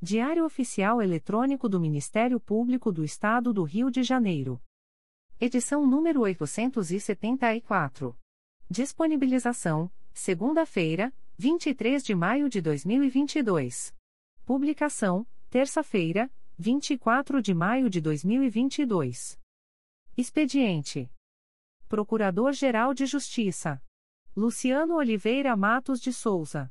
Diário Oficial Eletrônico do Ministério Público do Estado do Rio de Janeiro. Edição número 874. Disponibilização: segunda-feira, 23 de maio de 2022. Publicação: terça-feira, 24 de maio de 2022. Expediente: Procurador-Geral de Justiça Luciano Oliveira Matos de Souza.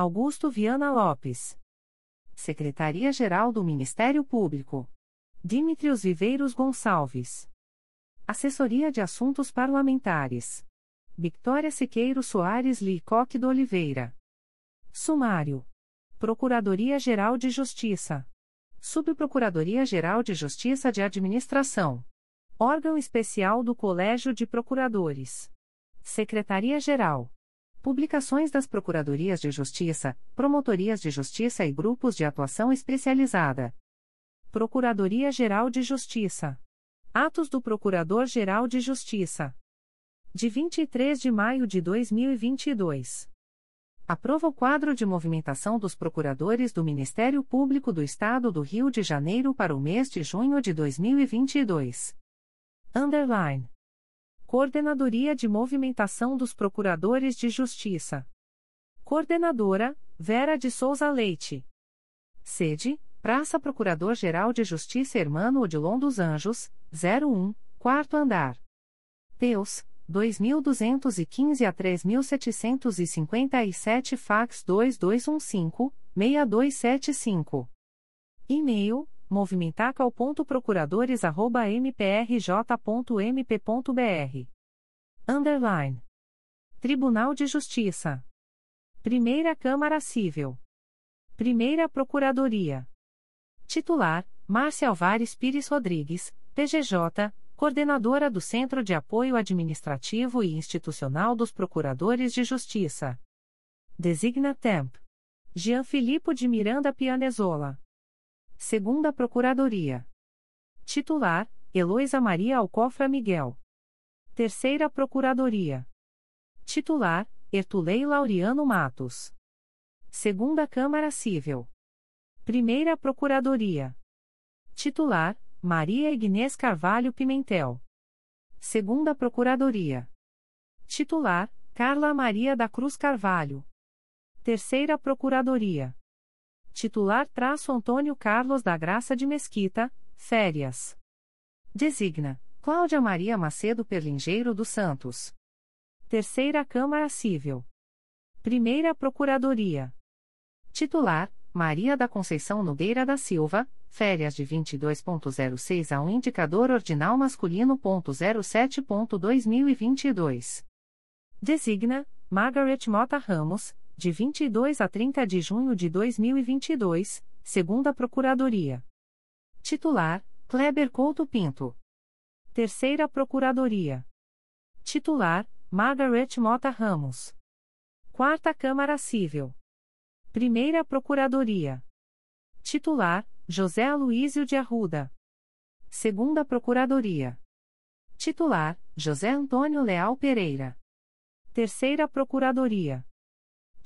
Augusto Viana Lopes. Secretaria-Geral do Ministério Público. Dimitrios Viveiros Gonçalves. Assessoria de Assuntos Parlamentares. Victoria Siqueiro Soares Licoque do Oliveira. Sumário. Procuradoria-Geral de Justiça. Subprocuradoria-Geral de Justiça de Administração. Órgão Especial do Colégio de Procuradores. Secretaria-Geral. Publicações das Procuradorias de Justiça, Promotorias de Justiça e Grupos de Atuação Especializada. Procuradoria-Geral de Justiça. Atos do Procurador-Geral de Justiça. De 23 de maio de 2022. Aprova o quadro de movimentação dos procuradores do Ministério Público do Estado do Rio de Janeiro para o mês de junho de 2022. Underline. Coordenadoria de Movimentação dos Procuradores de Justiça. Coordenadora, Vera de Souza Leite. Sede, Praça Procurador-Geral de Justiça Hermano Odilon dos Anjos, 01, quarto andar. Teus, 2215 a 3757 fax 2215-6275. E-mail, movimentacal.procuradores.mprj.mp.br. Underline. Tribunal de Justiça. Primeira Câmara Civil. Primeira Procuradoria. Titular: Márcia Alvares Pires Rodrigues, PGJ, Coordenadora do Centro de Apoio Administrativo e Institucional dos Procuradores de Justiça. Designa Temp. Jean Filippo de Miranda Pianezola. Segunda Procuradoria. Titular: Heloísa Maria Alcofra Miguel. Terceira Procuradoria. Titular: Ertulei Laureano Matos. Segunda Câmara Civil. Primeira Procuradoria. Titular: Maria Ignês Carvalho Pimentel. Segunda Procuradoria. Titular: Carla Maria da Cruz Carvalho. Terceira Procuradoria. Titular traço Antônio Carlos da Graça de Mesquita, férias. Designa Cláudia Maria Macedo Perlingeiro dos Santos. Terceira Câmara Civil. Primeira Procuradoria. Titular Maria da Conceição Nogueira da Silva, férias de 22.06 a um indicador ordinal masculino.07.2022. Designa Margaret Mota Ramos, de 22 a 30 de junho de 2022, segunda Procuradoria. Titular: Kleber Couto Pinto. Terceira Procuradoria. Titular: Margaret Mota Ramos. Quarta Câmara Civil. Primeira Procuradoria. Titular: José Aloísio de Arruda. Segunda Procuradoria. Titular: José Antônio Leal Pereira. Terceira Procuradoria.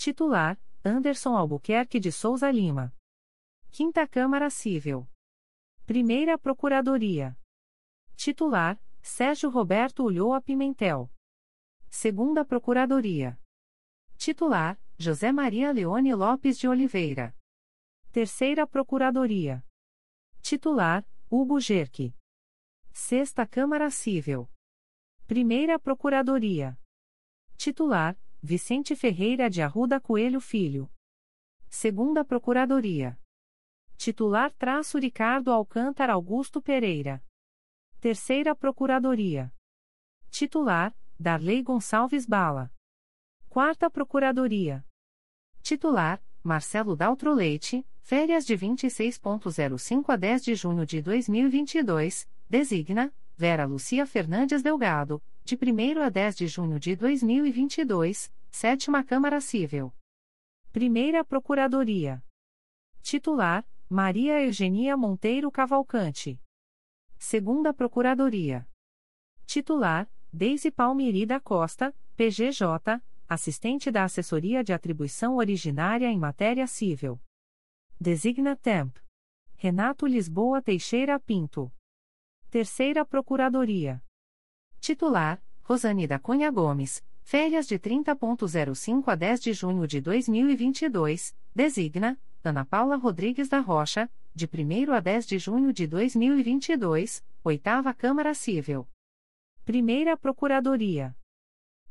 Titular: Anderson Albuquerque de Souza Lima. Quinta Câmara Civil. Primeira Procuradoria. Titular: Sérgio Roberto Ulloa Pimentel. Segunda Procuradoria. Titular: José Maria Leone Lopes de Oliveira. Terceira Procuradoria. Titular: Hugo Gerque. Sexta Câmara Civil. Primeira Procuradoria. Titular: Vicente Ferreira de Arruda Coelho Filho. Segunda Procuradoria. Titular: Traço Ricardo Alcântara Augusto Pereira. Terceira Procuradoria. Titular: Darley Gonçalves Bala. Quarta Procuradoria. Titular: Marcelo Daltro Leite, férias de 26.05 a 10 de junho de 2022, designa Vera Lucia Fernandes Delgado, de 1 a 10 de junho de 2022, Sétima Câmara Civil. Primeira Procuradoria. Titular: Maria Eugenia Monteiro Cavalcante. Segunda Procuradoria. Titular: Deise Palmiri da Costa, PGJ, assistente da Assessoria de Atribuição Originária em Matéria Civil. Designa Temp. Renato Lisboa Teixeira Pinto. Terceira Procuradoria. Titular: Rosane da Cunha Gomes, férias de 30.05 a 10 de junho de 2022, designa Ana Paula Rodrigues da Rocha, de 1 a 10 de junho de 2022, Oitava Câmara Civil. Primeira Procuradoria.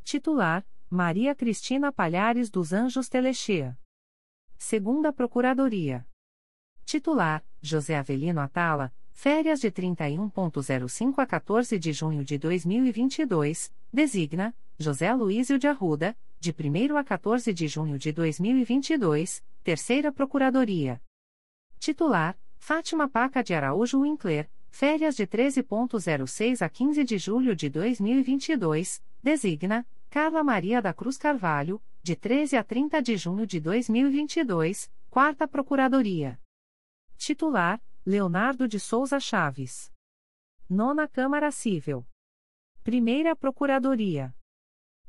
Titular: Maria Cristina Palhares dos Anjos Telechea. Segunda Procuradoria. Titular: José Avelino Atala, férias de 31.05 a 14 de junho de 2022, designa José Luísio de Arruda, de 1 a 14 de junho de 2022, Terceira Procuradoria. Titular: Fátima Paca de Araújo Winkler, férias de 13.06 a 15 de julho de 2022, designa Carla Maria da Cruz Carvalho, de 13 a 30 de junho de 2022, Quarta Procuradoria. Titular: Leonardo de Souza Chaves. Nona Câmara Civil. Primeira Procuradoria.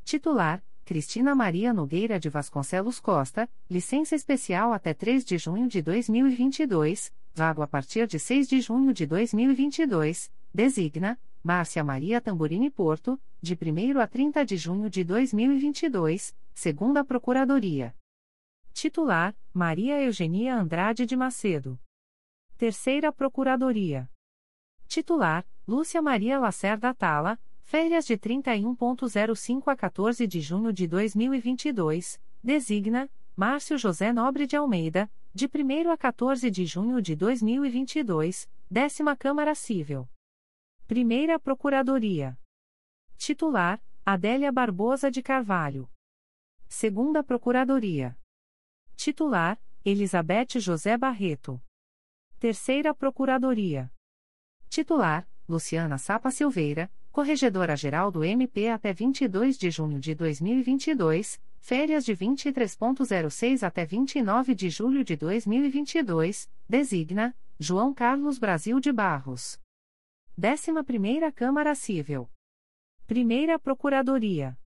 Titular: Cristina Maria Nogueira de Vasconcelos Costa, licença especial até 3 de junho de 2022, vago a partir de 6 de junho de 2022, designa Márcia Maria Tamburini Porto, de 1 a 30 de junho de 2022, segundo a Procuradoria. Titular: Maria Eugenia Andrade de Macedo. Terceira Procuradoria. Titular: Lúcia Maria Lacerda Tala, férias de 31.05 a 14 de junho de 2022, designa Márcio José Nobre de Almeida, de 1 a 14 de junho de 2022, décima Câmara Civil. Primeira Procuradoria. Titular: Adélia Barbosa de Carvalho. Segunda Procuradoria. Titular: Elizabeth José Barreto. Terceira Procuradoria. Titular: Luciana Sapa Silveira, Corregedora-Geral do MP até 22 de junho de 2022, férias de 23.06 até 29 de julho de 2022, designa João Carlos Brasil de Barros. 11ª Câmara Civil. Primeira Procuradoria.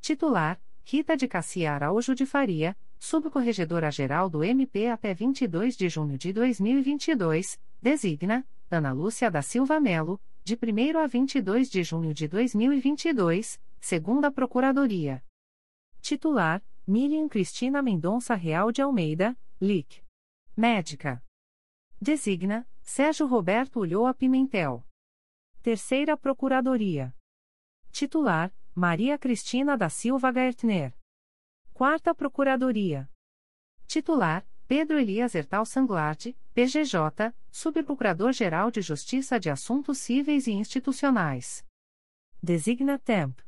Titular: Rita de Cassia Araújo de Faria, Subcorregedora-Geral do MP até 22 de junho de 2022, designa Ana Lúcia da Silva Melo, de 1 a 22 de junho de 2022, segunda Procuradoria. Titular: Miriam Cristina Mendonça Real de Almeida, LIC. Médica. Designa Sérgio Roberto Ulloa Pimentel. Terceira Procuradoria. Titular: Maria Cristina da Silva Gaertner. Quarta Procuradoria. Titular: Pedro Elias Ertal Sanglart, PGJ, Subprocurador-Geral de Justiça de Assuntos Cíveis e Institucionais. Designa Temp.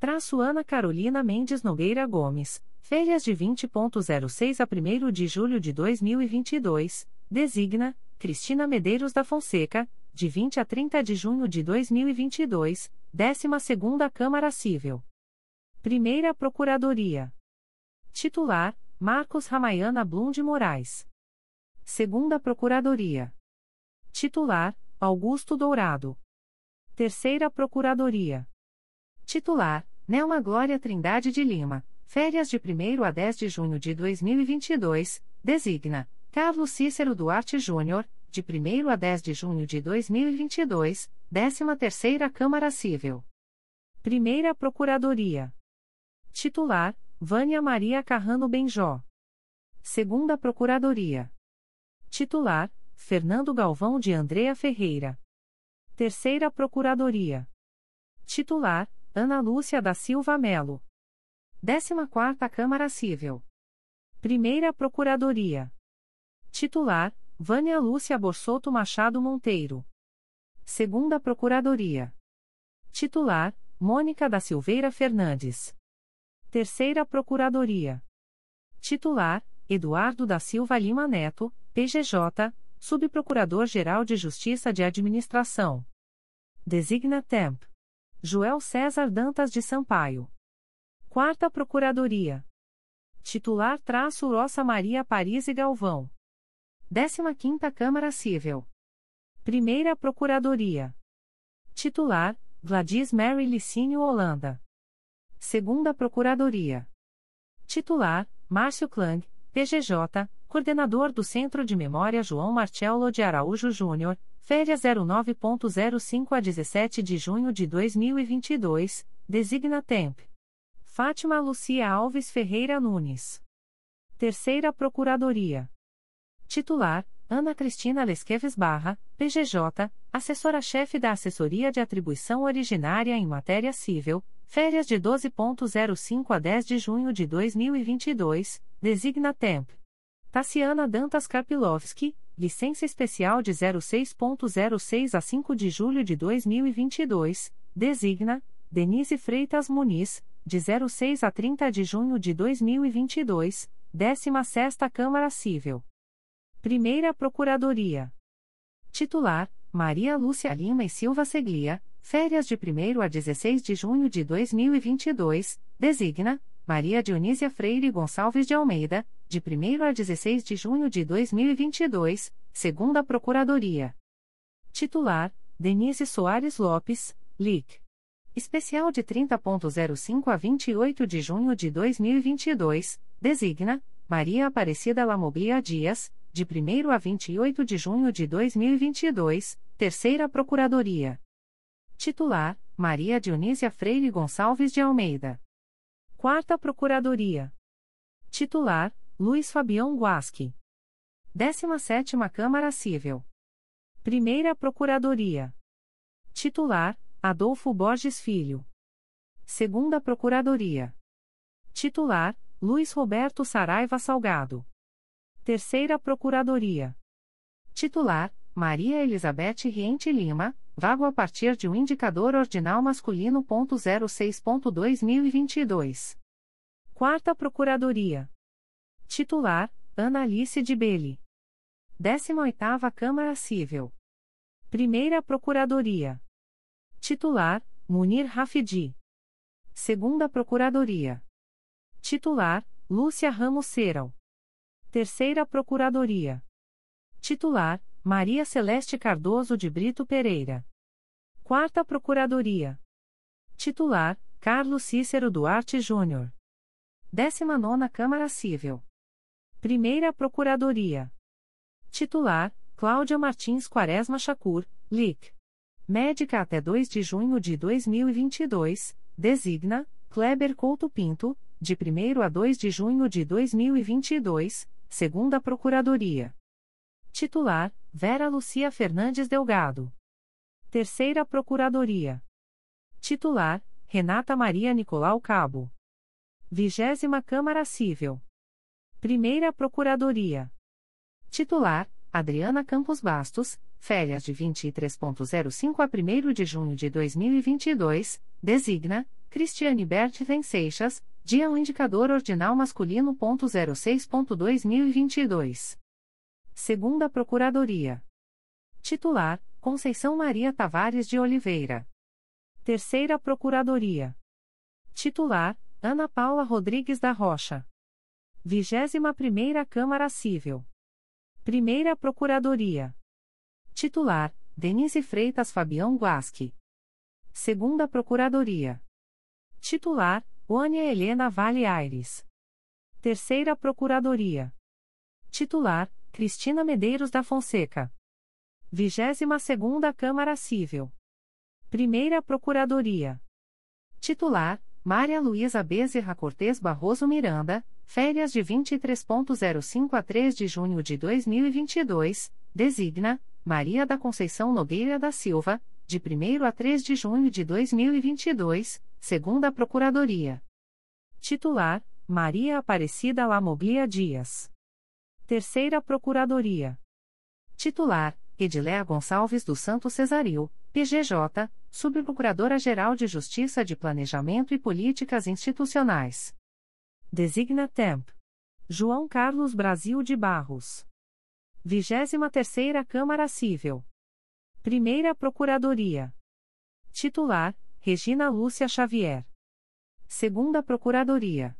Traço Ana Carolina Mendes Nogueira Gomes, férias de 20.06 a 1 de julho de 2022, designa Cristina Medeiros da Fonseca, de 20 a 30 de junho de 2022, 12ª Câmara Civil. Primeira Procuradoria. Titular: Marcos Ramayana Blum de Moraes. Segunda Procuradoria. Titular: Augusto Dourado. Terceira Procuradoria. Titular: Nelma Glória Trindade de Lima. Férias de 1 a 10 de junho de 2022. Designa: Carlos Cícero Duarte Júnior, de 1 a 10 de junho de 2022. 13ª Câmara Civil. Primeira Procuradoria. Titular: Vânia Maria Carrano Benjó. Segunda Procuradoria. Titular: Fernando Galvão de Andrea Ferreira. Terceira Procuradoria. Titular: Ana Lúcia da Silva Melo. 14ª Câmara Civil. Primeira Procuradoria. Titular: Vânia Lúcia Borsoto Machado Monteiro. Segunda Procuradoria. Titular: Mônica da Silveira Fernandes. Terceira Procuradoria. Titular: Eduardo da Silva Lima Neto, PGJ, Subprocurador-Geral de Justiça de Administração. Designa Temp. Joel César Dantas de Sampaio. Quarta Procuradoria. Titular traço Roça Maria Paris e Galvão. 15ª Câmara Civil. Primeira Procuradoria. Titular, Gladys Mary Licínio Holanda. Segunda Procuradoria. Titular, Márcio Klang, PGJ, Coordenador do Centro de Memória João Marcelo de Araújo Júnior, férias 09.05 a 17 de junho de 2022, designa Temp. Fátima Lucia Alves Ferreira Nunes. Terceira Procuradoria. Titular, Ana Cristina Lesqueves Barra, PGJ, assessora-chefe da Assessoria de Atribuição Originária em Matéria Civil, férias de 12.05 a 10 de junho de 2022, designa Temp. Tassiana Dantas Karpilovski, licença especial de 06.06 a 5 de julho de 2022, designa Denise Freitas Muniz, de 06 a 30 de junho de 2022, 16ª Câmara Civil. Primeira Procuradoria. Titular: Maria Lúcia Lima e Silva Seglia, férias de 1 a 16 de junho de 2022, designa Maria Dionísia Freire Gonçalves de Almeida, de 1 a 16 de junho de 2022, segunda Procuradoria. Titular: Denise Soares Lopes, LIC. Especial de 30.05 a 28 de junho de 2022, designa Maria Aparecida Lamoblia Dias, de 1 a 28 de junho de 2022, Terceira Procuradoria. Titular: Maria Dionísia Freire Gonçalves de Almeida. Quarta Procuradoria. Titular: Luiz Fabião Guasque. 17ª Câmara Civil. Primeira Procuradoria. Titular: Adolfo Borges Filho. Segunda Procuradoria. Titular: Luiz Roberto Saraiva Salgado. Terceira Procuradoria. Titular: Maria Elizabeth Riente Lima, vago a partir de um indicador ordinal masculino. 06.2022. Quarta Procuradoria. Titular: Ana Alice de Belli. 18ª Câmara Civil. Primeira Procuradoria. Titular: Munir Rafidi. Segunda Procuradoria. Titular: Lúcia Ramos Seral. Terceira Procuradoria. Titular: Maria Celeste Cardoso de Brito Pereira. Quarta Procuradoria. Titular: Carlos Cícero Duarte Júnior. 19 Câmara Civil. Primeira Procuradoria. Titular: Cláudia Martins Quaresma Chacur, LIC. Médica até 2 de junho de 2022, designa Kleber Couto Pinto, de 1 a 2 de junho de 2022, segunda Procuradoria. Titular: Vera Lucia Fernandes Delgado. Terceira Procuradoria. Titular: Renata Maria Nicolau Cabo. Vigésima Câmara Civil. Primeira Procuradoria. Titular: Adriana Campos Bastos, férias de 23.05 a 1 de junho de 2022, designa Cristiane Bertlen Seixas, dia um indicador ordinal masculino. 06.2022. Segunda Procuradoria. Titular: Conceição Maria Tavares de Oliveira. Terceira Procuradoria. Titular: Ana Paula Rodrigues da Rocha. 21 Primeira Câmara Civil. Primeira Procuradoria. Titular: Denise Freitas Fabião Guasque. Segunda Procuradoria. Titular: Wânia Helena Vale Aires. Terceira Procuradoria. Titular: Cristina Medeiros da Fonseca. Vigésima Segunda Câmara Civil. Primeira Procuradoria. Titular: Maria Luísa Bezerra Cortes Barroso Miranda, férias de 23.05 a 3 de junho de 2022, designa Maria da Conceição Nogueira da Silva, de 1 a 3 de junho de 2022, segunda Procuradoria. Titular: Maria Aparecida Lamoglia Dias. Terceira Procuradoria. Titular: Ediléa Gonçalves do Santo Cesaril, PGJ, Subprocuradora-Geral de Justiça de Planejamento e Políticas Institucionais. Designa Temp. João Carlos Brasil de Barros. 23ª Câmara Civil. Primeira Procuradoria. Titular: Regina Lúcia Xavier. Segunda Procuradoria.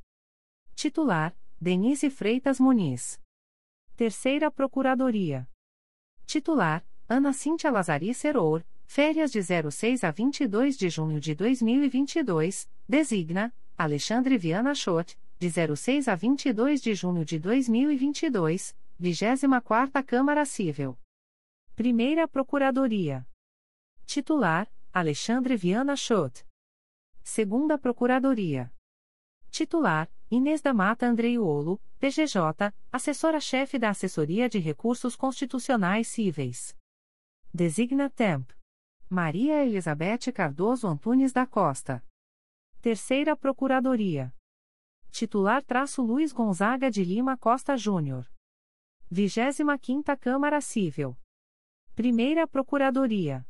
Titular: Denise Freitas Muniz. Terceira Procuradoria. Titular: Ana Cíntia Lazari Seror, férias de 06 a 22 de junho de 2022, designa Alexandre Viana Schott, de 06 a 22 de junho de 2022, 24ª Câmara Civil. Primeira Procuradoria. Titular: Alexandre Viana Schott. Segunda Procuradoria. Titular: Inês da Mata Andreiolo, PGJ, assessora-chefe da Assessoria de Recursos Constitucionais Cíveis. Designa Temp. Maria Elizabeth Cardoso Antunes da Costa. Terceira Procuradoria. Titular traço Luiz Gonzaga de Lima Costa Júnior. 25ª Câmara Civil. Primeira Procuradoria.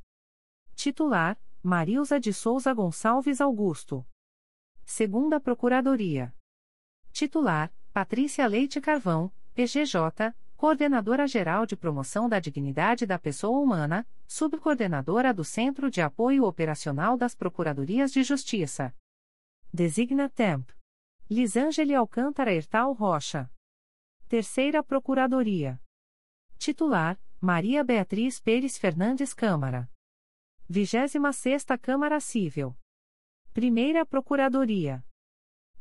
Titular: Marilza de Souza Gonçalves Augusto. Segunda Procuradoria. Titular: Patrícia Leite Carvão, PGJ, Coordenadora-Geral de Promoção da Dignidade da Pessoa Humana, Subcoordenadora do Centro de Apoio Operacional das Procuradorias de Justiça. Designa Temp. Lisângeli Alcântara Hertal Rocha. Terceira Procuradoria. Titular: Maria Beatriz Pérez Fernandes Câmara. 26 Câmara Civil. Primeira Procuradoria.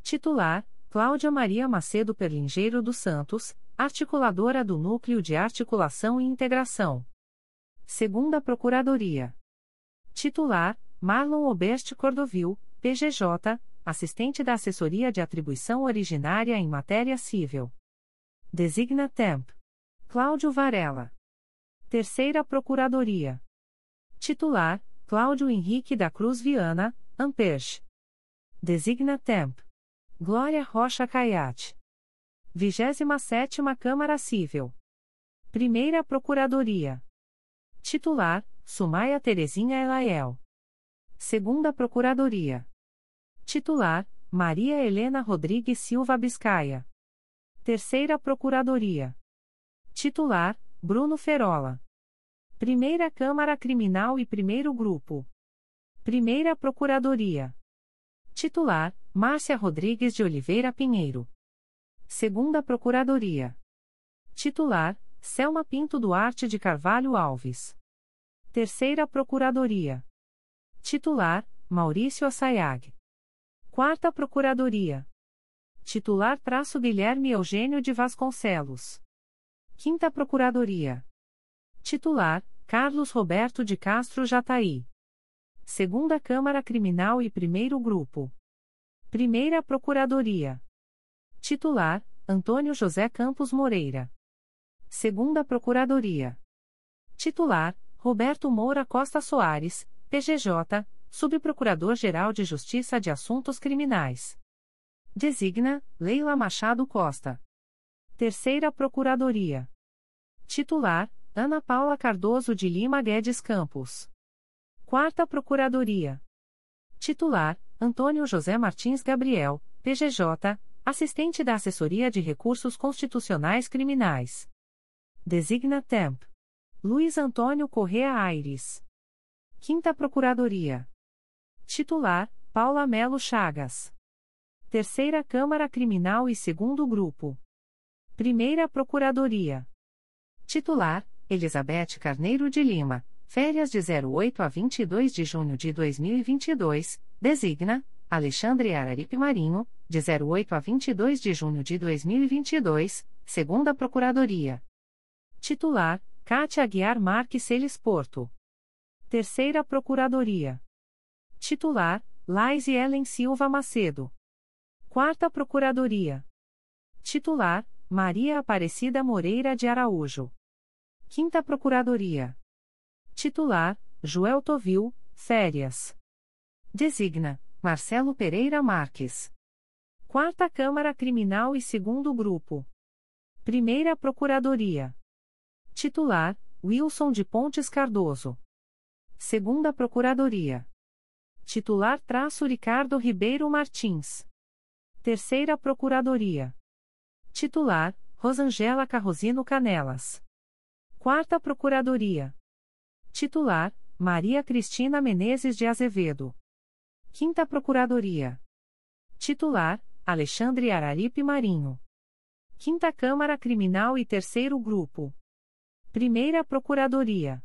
Titular: Cláudia Maria Macedo Perlingeiro dos Santos, articuladora do Núcleo de Articulação e Integração. Segunda Procuradoria. Titular: Marlon Oberste Cordovil, PGJ, assistente da Assessoria de Atribuição Originária em Matéria Civil. Designa Temp. Cláudio Varela. Terceira Procuradoria. Titular: Cláudio Henrique da Cruz Viana, Amperche. Designa Temp. Glória Rocha Caiate. 27 Câmara Civil. Primeira Procuradoria. Titular: Sumaia Terezinha Elaiel. Segunda Procuradoria. Titular: Maria Helena Rodrigues Silva Biscaia. Terceira Procuradoria. Titular: Bruno Ferola. Primeira Câmara Criminal e Primeiro Grupo. Primeira Procuradoria. Titular: Márcia Rodrigues de Oliveira Pinheiro. Segunda Procuradoria. Titular: Selma Pinto Duarte de Carvalho Alves. Terceira Procuradoria. Titular: Maurício Assayag. Quarta Procuradoria. Titular: Traço Guilherme Eugênio de Vasconcelos. Quinta Procuradoria. Titular: Carlos Roberto de Castro Jataí. Segunda Câmara Criminal e Primeiro Grupo. Primeira Procuradoria. Titular: Antônio José Campos Moreira. Segunda Procuradoria. Titular: Roberto Moura Costa Soares, PGJ, Subprocurador-Geral de Justiça de Assuntos Criminais. Designa: Leila Machado Costa. Terceira Procuradoria. Titular: Ana Paula Cardoso de Lima Guedes Campos. Quarta Procuradoria. Titular: Antônio José Martins Gabriel, PGJ, assistente da Assessoria de Recursos Constitucionais Criminais. Designa Temp. Luiz Antônio Correa Aires. Quinta Procuradoria. Titular: Paula Melo Chagas. Terceira Câmara Criminal e Segundo Grupo. Primeira Procuradoria. Titular: Elizabeth Carneiro de Lima. Férias de 08 a 22 de junho de 2022. Designa: Alexandre Araripe Marinho, de 08 a 22 de junho de 2022, segunda Procuradoria. Titular: Cátia Aguiar Marques Celes Porto. Terceira Procuradoria. Titular: Laís Ellen Silva Macedo. Quarta Procuradoria. Titular: Maria Aparecida Moreira de Araújo. Quinta Procuradoria. Titular: Joel Tovil, Férias. Designa: Marcelo Pereira Marques. Quarta Câmara Criminal e Segundo Grupo. Primeira Procuradoria. Titular: Wilson de Pontes Cardoso. Segunda Procuradoria. Titular: Traço Ricardo Ribeiro Martins. Terceira Procuradoria. Titular: Rosangela Carrosino Canelas. Quarta Procuradoria. Titular: Maria Cristina Menezes de Azevedo. Quinta Procuradoria. Titular: Alexandre Araripe Marinho. Quinta Câmara Criminal e Terceiro Grupo. Primeira Procuradoria.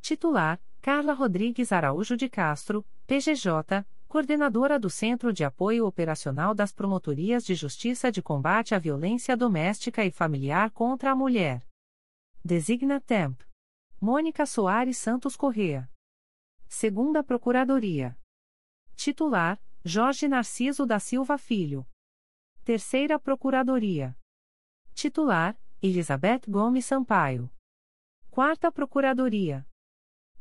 Titular: Carla Rodrigues Araújo de Castro, PGJ, Coordenadora do Centro de Apoio Operacional das Promotorias de Justiça de Combate à Violência Doméstica e Familiar contra a Mulher. Designa Temp. Mônica Soares Santos Correa. Segunda Procuradoria. Titular: Jorge Narciso da Silva Filho. Terceira Procuradoria. Titular: Elizabeth Gomes Sampaio. Quarta Procuradoria.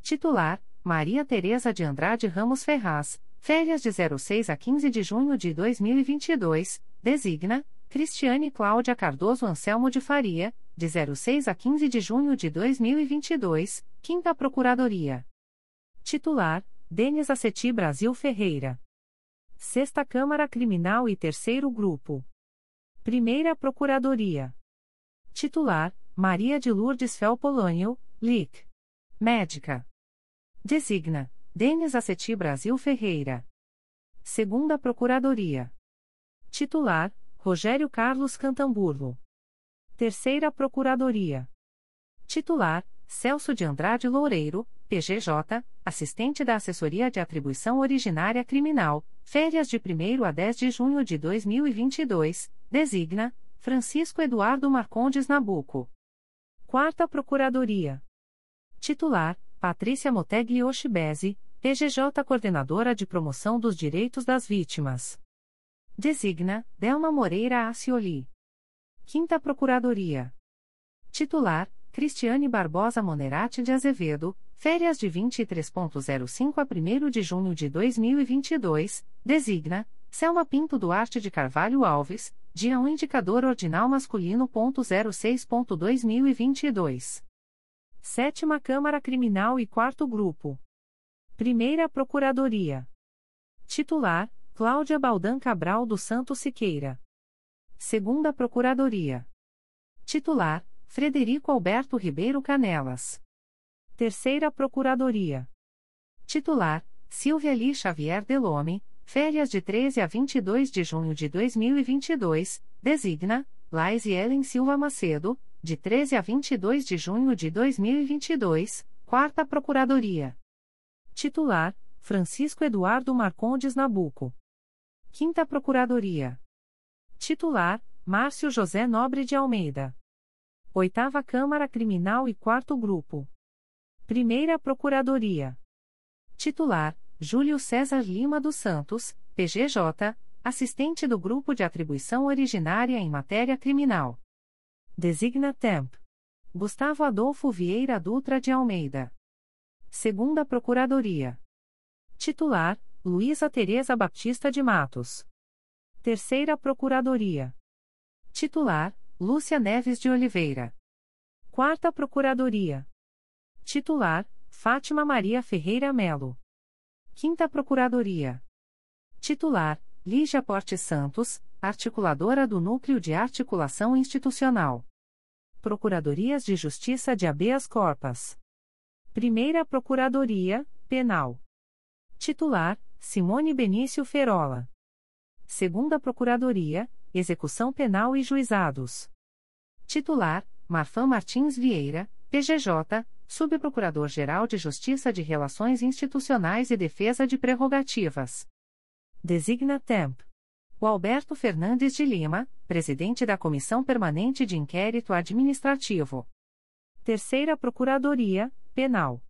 Titular: Maria Tereza de Andrade Ramos Ferraz. Férias de 06 a 15 de junho de 2022. Designa: Cristiane Cláudia Cardoso Anselmo de Faria, de 06 a 15 de junho de 2022, Quinta Procuradoria. Titular: Denis Aceti Brasil Ferreira. Sexta Câmara Criminal e Terceiro Grupo. Primeira Procuradoria. Titular: Maria de Lourdes Felpolânio, LIC. Médica. Designa: Denis Aceti Brasil Ferreira. Segunda Procuradoria. Titular: Rogério Carlos Cantamburlo. Terceira Procuradoria. Titular: Celso de Andrade Loureiro, PGJ, assistente da Assessoria de Atribuição Originária Criminal, férias de 1 a 10 de junho de 2022, designa Francisco Eduardo Marcondes Nabuco. Quarta Procuradoria. Titular: Patrícia Motegli Oshibese, PGJ Coordenadora de Promoção dos Direitos das Vítimas. Designa, Delma Moreira Acioli. Quinta Procuradoria. Titular, Cristiane Barbosa Monerati de Azevedo, férias de 23.05 a 1 de junho de 2022, designa, Selma Pinto Duarte de Carvalho Alves, dia 1 indicador ordinal masculino ponto 06.2022. Sétima Câmara Criminal e Quarto Grupo. Primeira Procuradoria. Titular: Cláudia Baldan Cabral do Santo Siqueira. Segunda Procuradoria. Titular: Frederico Alberto Ribeiro Canelas. Terceira Procuradoria. Titular: Silvia Lee Xavier Delome, férias de 13 a 22 de junho de 2022, designa, Laís Ellen Silva Macedo, de 13 a 22 de junho de 2022, Quarta Procuradoria. Titular: Francisco Eduardo Marcondes Nabuco. Quinta Procuradoria. Titular: Márcio José Nobre de Almeida. Oitava Câmara Criminal e Quarto Grupo. Primeira Procuradoria. Titular: Júlio César Lima dos Santos, PGJ, assistente do Grupo de Atribuição Originária em Matéria Criminal. Designa Temp. Gustavo Adolfo Vieira Dutra de Almeida. Segunda Procuradoria. Titular: Luísa Tereza Baptista de Matos. Terceira Procuradoria. Titular: Lúcia Neves de Oliveira. Quarta Procuradoria. Titular: Fátima Maria Ferreira Melo. Quinta Procuradoria. Titular: Lígia Porte Santos, articuladora do Núcleo de Articulação Institucional. Procuradorias de Justiça de Habeas Corpus. Primeira Procuradoria, Penal. Titular: Simone Benício Ferola. Segunda Procuradoria, Execução Penal e Juizados. Titular: Marfã Martins Vieira, PGJ, Subprocurador-Geral de Justiça de Relações Institucionais e Defesa de Prerrogativas. Designa Temp. O Alberto Fernandes de Lima, Presidente da Comissão Permanente de Inquérito Administrativo. Terceira Procuradoria, Penal.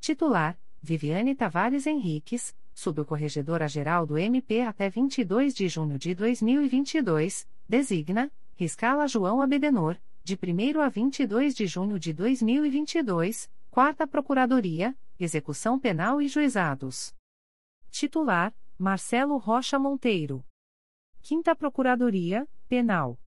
Titular, Viviane Tavares Henriques, Subcorregedora-Geral do MP até 22 de junho de 2022, designa, Riscala João Abedenor, de 1 a 22 de junho de 2022, Quarta Procuradoria, Execução Penal e Juizados. Titular, Marcelo Rocha Monteiro. Quinta Procuradoria, Penal.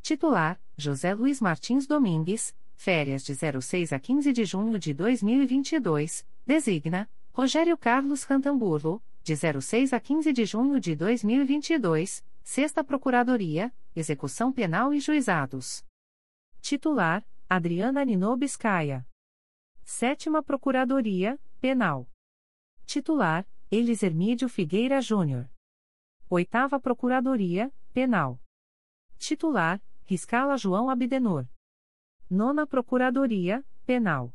Titular, José Luiz Martins Domingues, férias de 06 a 15 de junho de 2022, designa, Rogério Carlos Cantamburlo, de 06 a 15 de junho de 2022, Sexta Procuradoria, Execução Penal e Juizados. Titular, Adriana Ninobis Caia. Sétima Procuradoria, Penal. Titular, Elis Hermídio Figueira Júnior. Oitava Procuradoria, Penal. Titular, Riscala João Abdenor. Nona Procuradoria, Penal.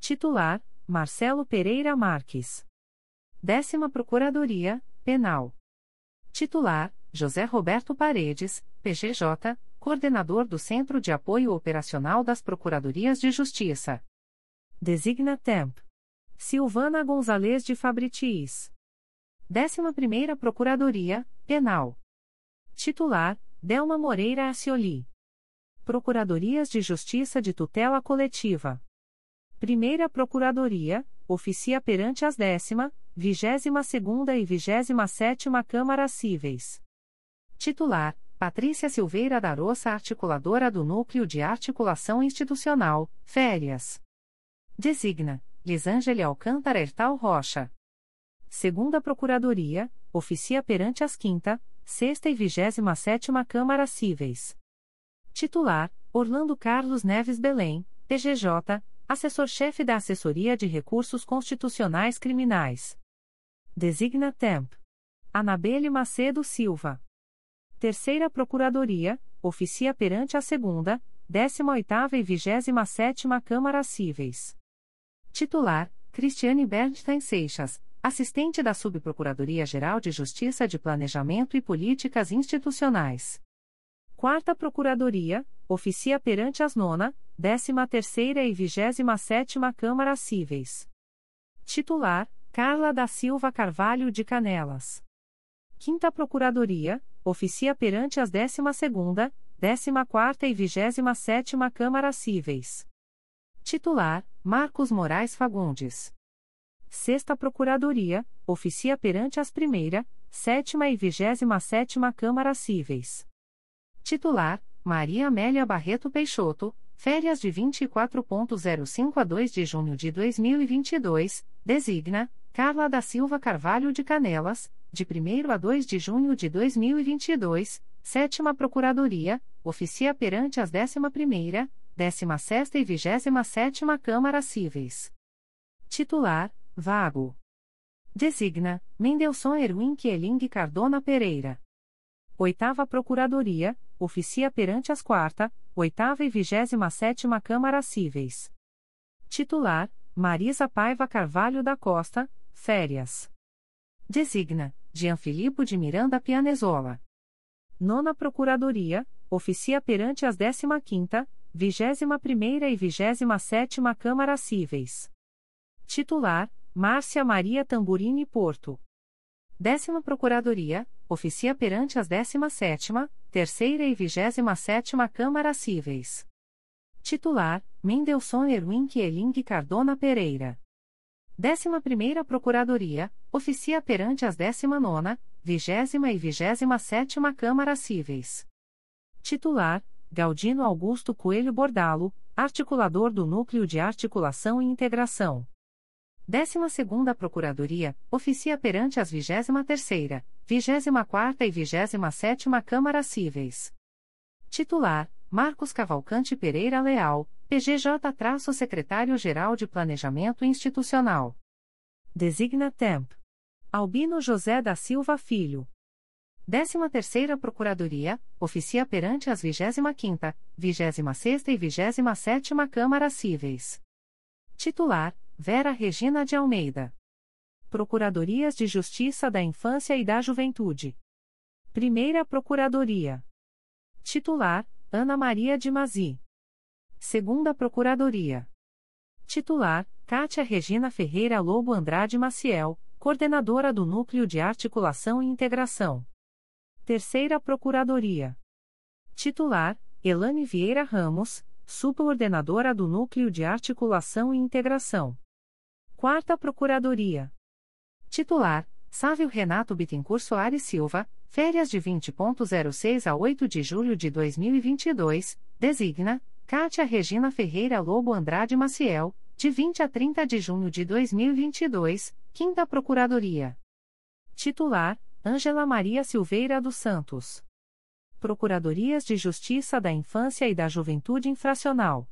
Titular, Marcelo Pereira Marques. Décima Procuradoria, Penal. Titular, José Roberto Paredes, PGJ, Coordenador do Centro de Apoio Operacional das Procuradorias de Justiça. Designa Temp. Silvana Gonzalez de Fabritis. Décima Primeira Procuradoria, Penal. Titular, Delma Moreira Acioli. Procuradorias de Justiça de Tutela Coletiva. Primeira Procuradoria, oficia perante as décima, vigésima segunda e vigésima sétima Câmaras Cíveis. Titular, Patrícia Silveira da Roça Articuladora do Núcleo de Articulação Institucional, Férias. Designa, Lisângele Alcântara Ertal Rocha. Segunda Procuradoria, oficia perante as quinta, sexta e vigésima sétima Câmaras Cíveis. Titular, Orlando Carlos Neves Belém, PGJ, Assessor-chefe da Assessoria de Recursos Constitucionais Criminais. Designa Temp. Anabelle Macedo Silva. Terceira Procuradoria, oficia perante a Segunda, 18ª e 27ª Câmaras Cíveis. Titular, Cristiane Bernstein Seixas, assistente da Subprocuradoria-Geral de Justiça de Planejamento e Políticas Institucionais. Quarta Procuradoria, oficia perante as nona, décima terceira e vigésima sétima Câmaras Cíveis. Titular, Carla da Silva Carvalho de Canelas. Quinta Procuradoria, oficia perante as décima segunda, décima quarta e vigésima sétima Câmaras Cíveis. Titular, Marcos Moraes Fagundes. Sexta Procuradoria, oficia perante as primeira, sétima e vigésima sétima Câmaras Cíveis. Titular, Maria Amélia Barreto Peixoto, férias de 24.05 a 2 de junho de 2022, designa, Carla da Silva Carvalho de Canelas, de 1 a 2 de junho de 2022, Sétima Procuradoria, oficia perante as 11ª, 16ª e 27ª Câmaras Cíveis. Titular, vago. Designa, Mendelson Erwin Kieling Cardona Pereira. Oitava Procuradoria, oficia perante as quarta, oitava e vigésima sétima Câmaras Cíveis. Titular, Marisa Paiva Carvalho da Costa, férias. Designa, Jean Filipe de Miranda Pianezola. Nona Procuradoria, oficia perante as décima quinta, vigésima primeira e vigésima sétima Câmaras Cíveis. Titular, Márcia Maria Tamburini Porto. Décima Procuradoria, oficia perante as 17 terceira e 27 Câmaras Cíveis. Titular, Mendelson Erwin Kieling Cardona Pereira. Décima primeira Procuradoria, oficia perante as 19 vigésima e 27 Câmaras Cíveis. Titular, Galdino Augusto Coelho Bordalo, articulador do Núcleo de Articulação e Integração. 12ª Procuradoria, oficia perante as 23ª, 24ª e 27ª Câmaras Cíveis. Titular, Marcos Cavalcante Pereira Leal, PGJ-Secretário-Geral de Planejamento Institucional. Designa Temp. Albino José da Silva Filho. 13ª Procuradoria, oficia perante as 25ª, 26ª e 27ª Câmaras Cíveis. Titular: Vera Regina de Almeida. Procuradorias de Justiça da Infância e da Juventude. Primeira Procuradoria. Titular: Ana Maria de Mazi. Segunda Procuradoria. Titular: Cátia Regina Ferreira Lobo Andrade Maciel, coordenadora do Núcleo de Articulação e Integração. Terceira Procuradoria. Titular: Elane Vieira Ramos, subcoordenadora do Núcleo de Articulação e Integração. Quarta Procuradoria. Titular: Sávio Renato Bittencourt Soares Silva, férias de 20.06 a 8 de julho de 2022, designa Cátia Regina Ferreira Lobo Andrade Maciel, de 20 a 30 de junho de 2022, Quinta Procuradoria. Titular: Ângela Maria Silveira dos Santos. Procuradorias de Justiça da Infância e da Juventude Infracional.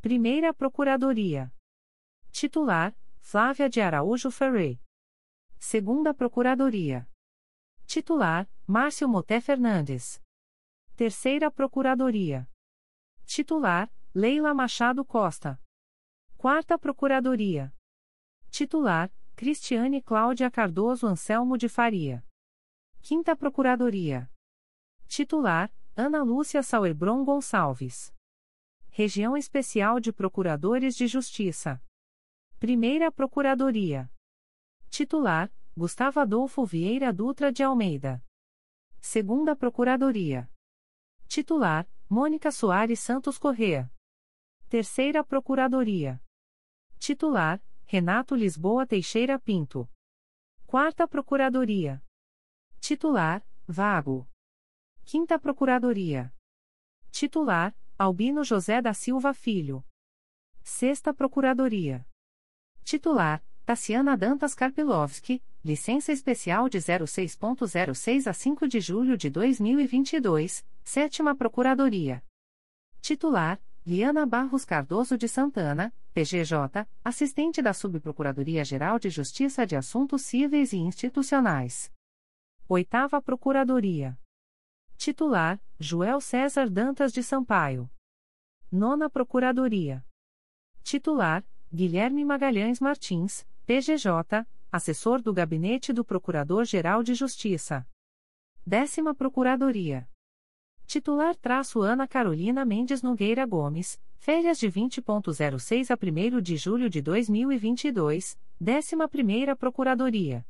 Primeira Procuradoria. Titular: Flávia de Araújo Ferrey. Segunda Procuradoria. Titular: Márcio Moté Fernandes. Terceira Procuradoria. Titular: Leila Machado Costa. Quarta Procuradoria. Titular: Cristiane Cláudia Cardoso Anselmo de Faria. Quinta Procuradoria. Titular: Ana Lúcia Sauerbron Gonçalves. Região Especial de Procuradores de Justiça. Primeira Procuradoria. Titular: Gustavo Adolfo Vieira Dutra de Almeida. Segunda Procuradoria. Titular: Mônica Soares Santos Correa. Terceira Procuradoria. Titular: Renato Lisboa Teixeira Pinto. Quarta Procuradoria. Titular: Vago. Quinta Procuradoria. Titular: Albino José da Silva Filho. Sexta Procuradoria. Titular: Tassiana Dantas Karpilovski, licença especial de 06.06 a 5 de julho de 2022, Sétima Procuradoria. Titular: Liana Barros Cardoso de Santana, PGJ, assistente da Subprocuradoria-Geral de Justiça de Assuntos Cíveis e Institucionais. Oitava Procuradoria. Titular: Joel César Dantas de Sampaio. Nona Procuradoria. Titular: Guilherme Magalhães Martins, PGJ, assessor do Gabinete do Procurador-Geral de Justiça. Décima Procuradoria. Titular traço Ana Carolina Mendes Nogueira Gomes, férias de 20.06 a 1 de julho de 2022, 11ª Procuradoria.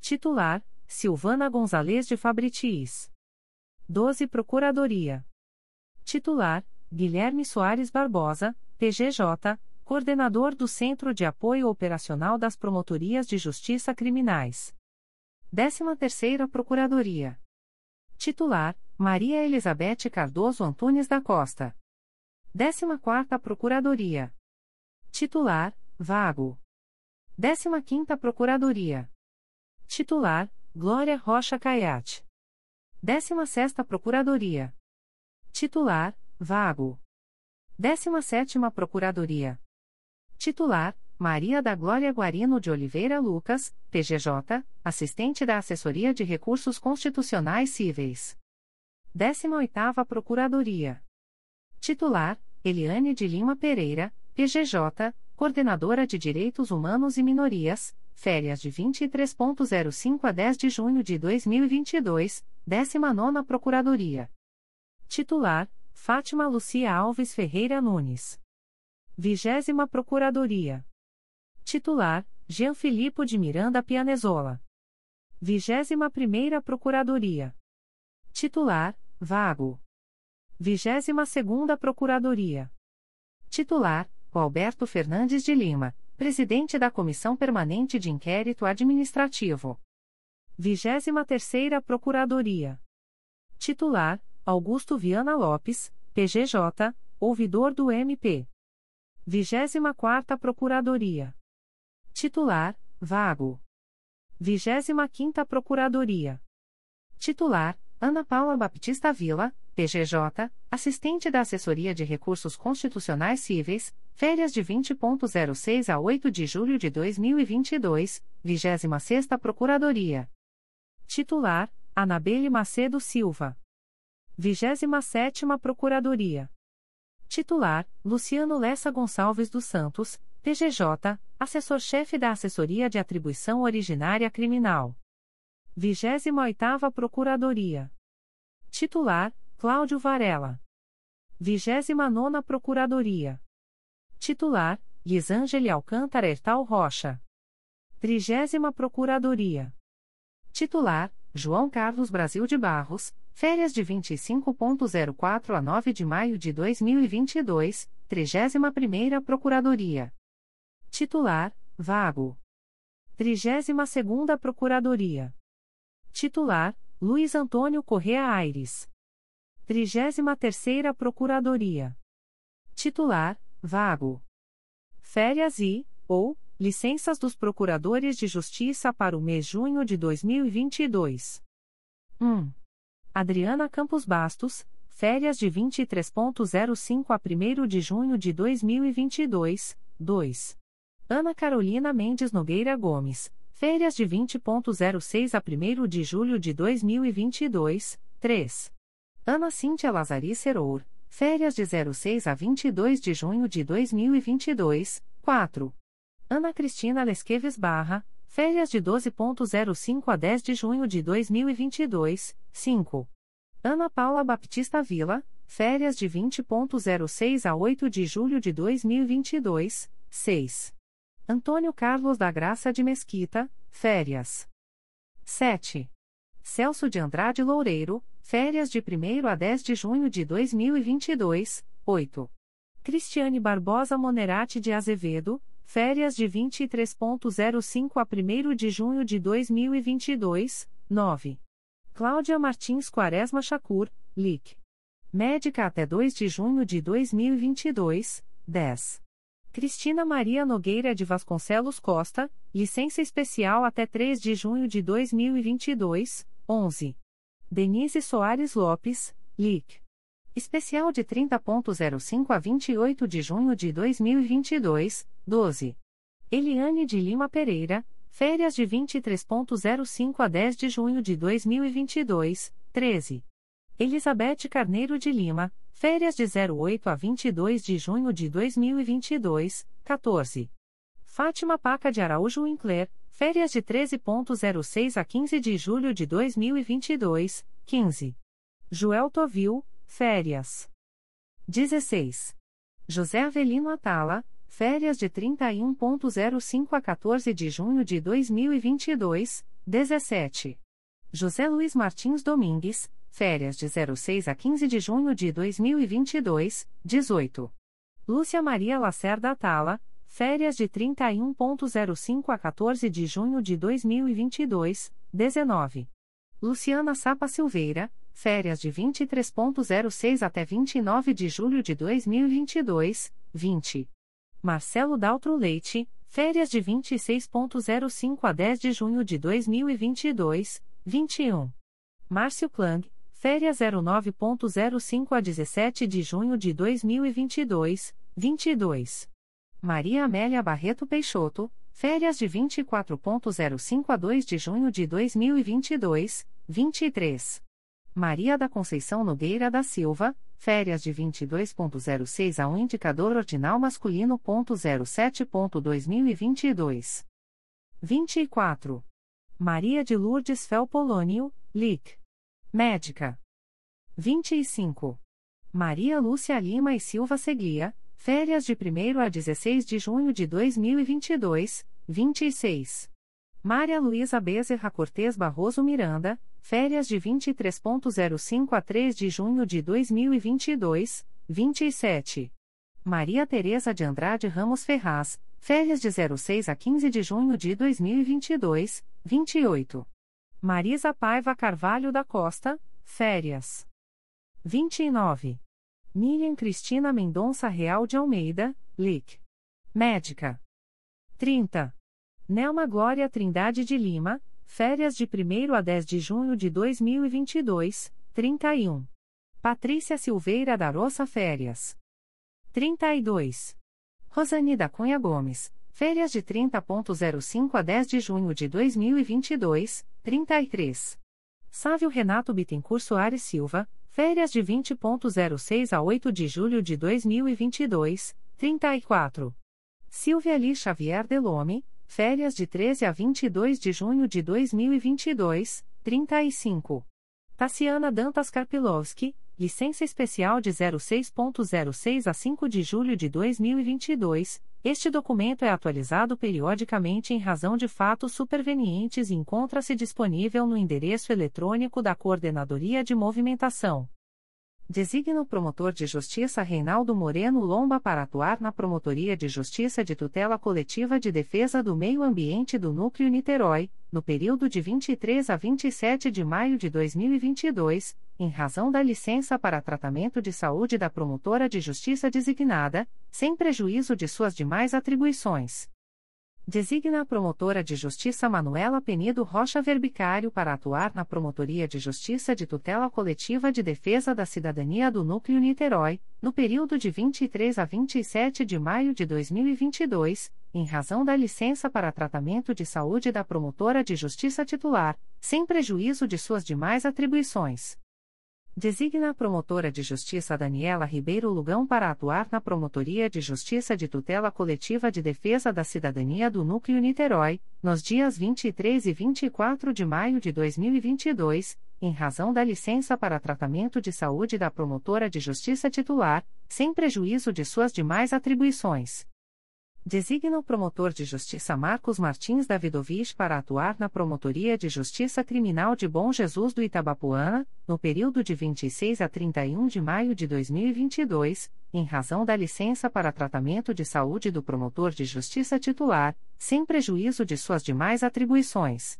Titular, Silvana Gonzalez de Fabritis. 12 Procuradoria. Titular, Guilherme Soares Barbosa, PGJ, Coordenador do Centro de Apoio Operacional das Promotorias de Justiça Criminais. 13ª Procuradoria. Titular, Maria Elizabeth Cardoso Antunes da Costa. 14ª Procuradoria. Titular, Vago. 15ª Procuradoria. Titular, Glória Rocha Caiate. 16ª Procuradoria. Titular, Vago. 17ª Procuradoria. Titular, Maria da Glória Guarino de Oliveira Lucas, PGJ, assistente da Assessoria de Recursos Constitucionais Cíveis. 18ª Procuradoria. Titular: Eliane de Lima Pereira, PGJ, Coordenadora de Direitos Humanos e Minorias, férias de 23.05 a 10 de junho de 2022, 19ª Procuradoria. Titular: Fátima Lucia Alves Ferreira Nunes. 20 Procuradoria. Titular: Jean Filippo de Miranda Pianezola. 21ª Procuradoria. Titular: Vago. 22ª Procuradoria. Titular: Alberto Fernandes de Lima, Presidente da Comissão Permanente de Inquérito Administrativo. 23ª Procuradoria. Titular: Augusto Viana Lopes, PGJ, Ouvidor do MP. 24ª Procuradoria. Titular: Vago. 25ª Procuradoria. Titular: Ana Paula Baptista Vila, PGJ, assistente da Assessoria de Recursos Constitucionais Cíveis, férias de 20.06 a 8 de julho de 2022, 26ª Procuradoria. Titular: Anabelle Macedo Silva. 27 Procuradoria. Titular: Luciano Lessa Gonçalves dos Santos, PGJ, Assessor-Chefe da Assessoria de Atribuição Originária Criminal. 28 Procuradoria. Titular: Cláudio Varela. 29 Procuradoria. Titular: Lisângele Alcântara Ertal Rocha. 30 Procuradoria. Titular: João Carlos Brasil de Barros, férias de 25.04 a 9 de maio de 2022, 31ª Procuradoria. Titular: Vago. 32ª Procuradoria. Titular: Luiz Antônio Correa Aires. 33ª Procuradoria. Titular: Vago. Férias e, ou, Licenças dos Procuradores de Justiça para o mês junho de 2022. 1. Adriana Campos Bastos, férias de 23.05 a 1 de junho de 2022. 2. Ana Carolina Mendes Nogueira Gomes, férias de 20.06 a 1 de julho de 2022. 3. Ana Cíntia Lazari Serour, férias de 06 a 22 de junho de 2022. 4. Ana Cristina Lesqueves Barra, férias de 12.05 a 10 de junho de 2022, 5. Ana Paula Baptista Vila, férias de 20.06 a 8 de julho de 2022, 6. Antônio Carlos da Graça de Mesquita, férias. 7. Celso de Andrade Loureiro, férias de 1 a 10 de junho de 2022, 8. Cristiane Barbosa Monerati de Azevedo, Férias de 23.05 a 1 de junho de 2022, 9. Cláudia Martins Quaresma Chacur, LIC. Médica até 2 de junho de 2022, 10. Cristina Maria Nogueira de Vasconcelos Costa, licença especial até 3 de junho de 2022, 11. Denise Soares Lopes, LIC. Especial de 30.05 a 28 de junho de 2022, 12. Eliane de Lima Pereira, férias de 23.05 a 10 de junho de 2022, 13. Elizabeth Carneiro de Lima, férias de 08 a 22 de junho de 2022, 14. Fátima Paca de Araújo Winkler, férias de 13.06 a 15 de julho de 2022, 15. Joel Tovil, férias. 16. José Avelino Atala, Férias de 31.05 a 14 de junho de 2022, 17. José Luiz Martins Domingues, férias de 06 a 15 de junho de 2022, 18. Lúcia Maria Lacerda Atala, férias de 31.05 a 14 de junho de 2022, 19. Luciana Sapa Silveira, férias de 23.06 até 29 de julho de 2022, 20. Marcelo Daltro Leite, férias de 26.05 a 10 de junho de 2022, 21. Márcio Klang, férias 09.05 a 17 de junho de 2022, 22. Maria Amélia Barreto Peixoto, férias de 24.05 a 2 de junho de 2022, 23. Maria da Conceição Nogueira da Silva, férias de 22.06 a um indicador ordinal masculino.07.2022. 24. Maria de Lourdes Felpolônio, LIC. Médica. 25. Maria Lúcia Lima e Silva Seguia, férias de 1 a 16 de junho de 2022, 26. Maria Luísa Bezerra Cortez Barroso Miranda, Férias de 23.05 a 3 de junho de 2022, 27. Maria Tereza de Andrade Ramos Ferraz, férias de 06 a 15 de junho de 2022, 28. Marisa Paiva Carvalho da Costa, férias. 29. Miriam Cristina Mendonça Real de Almeida, LIC. Médica. 30. Nelma Glória Trindade de Lima, Férias de 1 a 10 de junho de 2022, 31. Patrícia Silveira da Roça Férias. 32. Rosane da Cunha Gomes, Férias de 30.05 a 10 de junho de 2022, 33. Sávio Renato Bittencourt Soares Silva, férias de 20.06 a 8 de julho de 2022, 34. Silvia Lee Xavier Delome, férias de 13 a 22 de junho de 2022, 35. Tassiana Dantas Karpilovski, licença especial de 06.06 a 5 de julho de 2022. Este documento é atualizado periodicamente em razão de fatos supervenientes e encontra-se disponível no endereço eletrônico da Coordenadoria de Movimentação. Designa o promotor de justiça Reinaldo Moreno Lomba para atuar na Promotoria de Justiça de Tutela Coletiva de Defesa do Meio Ambiente do Núcleo Niterói, no período de 23 a 27 de maio de 2022, em razão da licença para tratamento de saúde da promotora de justiça designada, sem prejuízo de suas demais atribuições. Designa a promotora de justiça Manuela Penido Rocha Verbicário para atuar na Promotoria de Justiça de Tutela Coletiva de Defesa da Cidadania do Núcleo Niterói, no período de 23 a 27 de maio de 2022, em razão da licença para tratamento de saúde da promotora de justiça titular, sem prejuízo de suas demais atribuições. Designa a promotora de justiça Daniela Ribeiro Lugão para atuar na Promotoria de Justiça de Tutela Coletiva de Defesa da Cidadania do Núcleo Niterói, nos dias 23 e 24 de maio de 2022, em razão da licença para tratamento de saúde da promotora de justiça titular, sem prejuízo de suas demais atribuições. Designa o promotor de justiça Marcos Martins Davidovich para atuar na Promotoria de Justiça Criminal de Bom Jesus do Itabapuana, no período de 26 a 31 de maio de 2022, em razão da licença para tratamento de saúde do promotor de justiça titular, sem prejuízo de suas demais atribuições.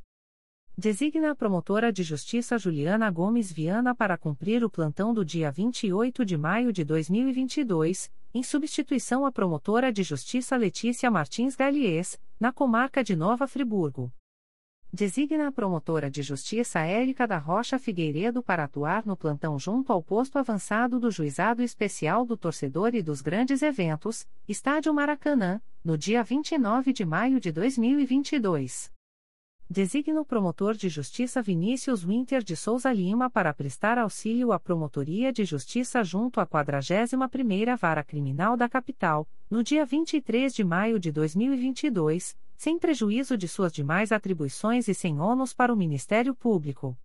Designa a promotora de justiça Juliana Gomes Viana para cumprir o plantão do dia 28 de maio de 2022 em substituição à promotora de justiça Letícia Martins Galies, na comarca de Nova Friburgo. Designa a promotora de justiça Érica da Rocha Figueiredo para atuar no plantão junto ao posto avançado do Juizado Especial do Torcedor e dos Grandes Eventos, Estádio Maracanã, no dia 29 de maio de 2022. Designa o promotor de justiça Vinícius Winter de Souza Lima para prestar auxílio à Promotoria de Justiça junto à 41ª Vara Criminal da Capital, no dia 23 de maio de 2022, sem prejuízo de suas demais atribuições e sem ônus para o Ministério Público.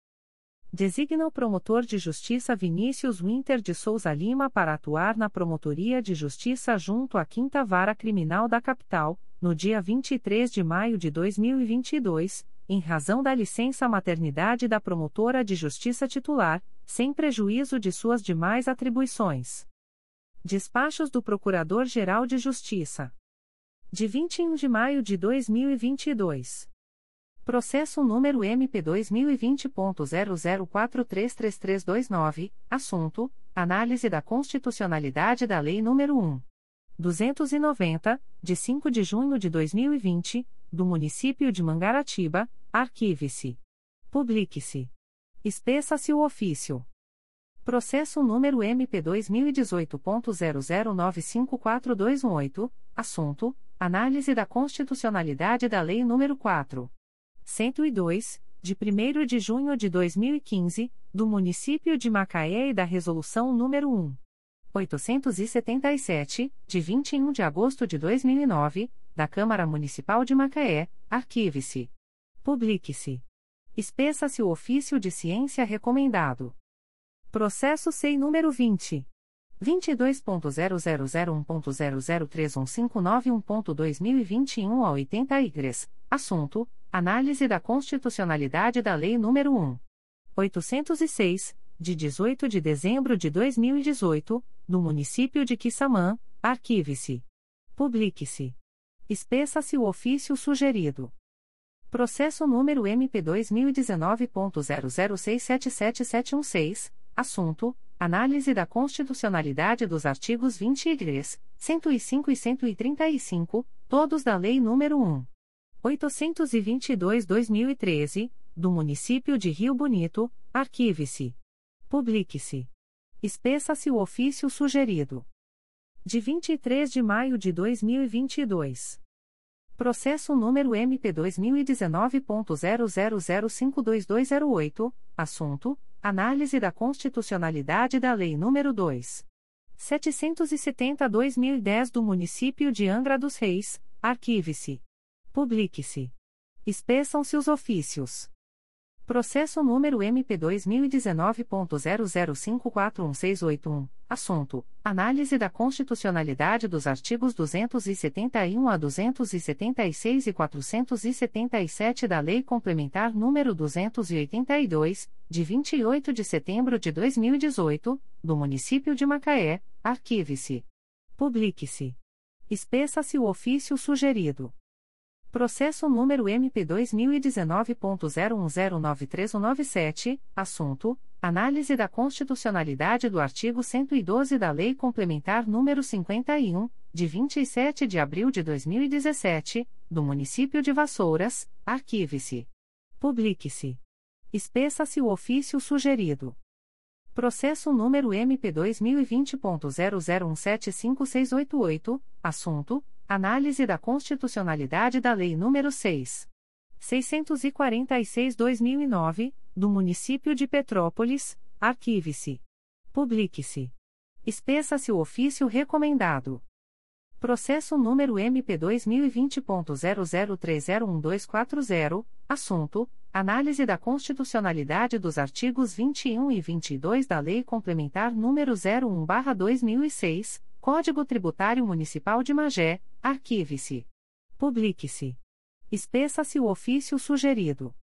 Designa o promotor de justiça Vinícius Winter de Souza Lima para atuar na Promotoria de Justiça junto à 5 Vara Criminal da Capital, no dia 23 de maio de 2022, em razão da licença maternidade da promotora de justiça titular, sem prejuízo de suas demais atribuições. Despachos do Procurador-Geral de Justiça. De 21 de maio de 2022. Processo número MP2020.00433329, assunto: Análise da constitucionalidade da Lei nº 1. 290, de 5 de junho de 2020, do município de Mangaratiba, arquive-se. Publique-se. Espeça-se o ofício. Processo número MP2018.00954218, assunto: Análise da constitucionalidade da Lei nº 4. 102, de 1 de junho de 2015, do município de Macaé e da Resolução nº 1. 877, de 21 de agosto de 2009, da Câmara Municipal de Macaé, arquive-se. Publique-se. Espeça-se o ofício de ciência recomendado. Processo SEI número 20. 22.0001.0031591.2021 a 80 igres. Assunto: Análise da constitucionalidade da Lei nº 1. 806, de 18 de dezembro de 2018, no município de Quissamã, arquive-se. Publique-se. Espeça-se o ofício sugerido. Processo número MP2019.00677716, assunto: Análise da constitucionalidade dos artigos 20 e 3, 105 e 135, todos da Lei nº 1. 822-2013, do município de Rio Bonito, arquive-se. Publique-se. Espeça-se o ofício sugerido. De 23 de maio de 2022. Processo número MP2019.00052208, assunto: Análise da constitucionalidade da Lei nº 2. 770-2010 do Município de Angra dos Reis, arquive-se. Publique-se. Espeçam-se os ofícios. Processo número MP2019.00541681, assunto: Análise da constitucionalidade dos artigos 271 a 276 e 477 da Lei Complementar nº 282, de 28 de setembro de 2018, do Município de Macaé, arquive-se. Publique-se. Espeça-se o ofício sugerido. Processo número MP2019.01093197, assunto: Análise da constitucionalidade do artigo 112 da Lei Complementar número 51, de 27 de abril de 2017, do Município de Vassouras, arquive-se. Publique-se. Espeça-se o ofício sugerido. Processo número MP2020.00175688, assunto: Análise da constitucionalidade da Lei nº 6. 646-2009, do Município de Petrópolis, arquive-se. Publique-se. Espeça-se o ofício recomendado. Processo número MP2020.00301240, assunto: Análise da constitucionalidade dos artigos 21 e 22 da Lei Complementar nº 01/2006 Código Tributário Municipal de Magé, arquive-se. Publique-se. Espeça-se o ofício sugerido.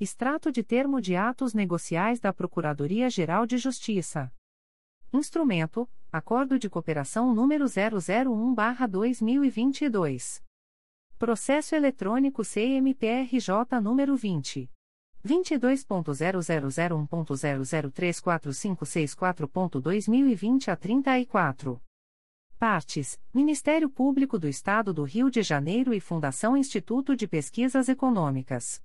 Extrato de termo de atos negociais da Procuradoria-Geral de Justiça. Instrumento: Acordo de Cooperação número 001/2022. Processo eletrônico CMPRJ número 20 22.0001.0034564.2020 a 34. Partes: Ministério Público do Estado do Rio de Janeiro e Fundação Instituto de Pesquisas Econômicas.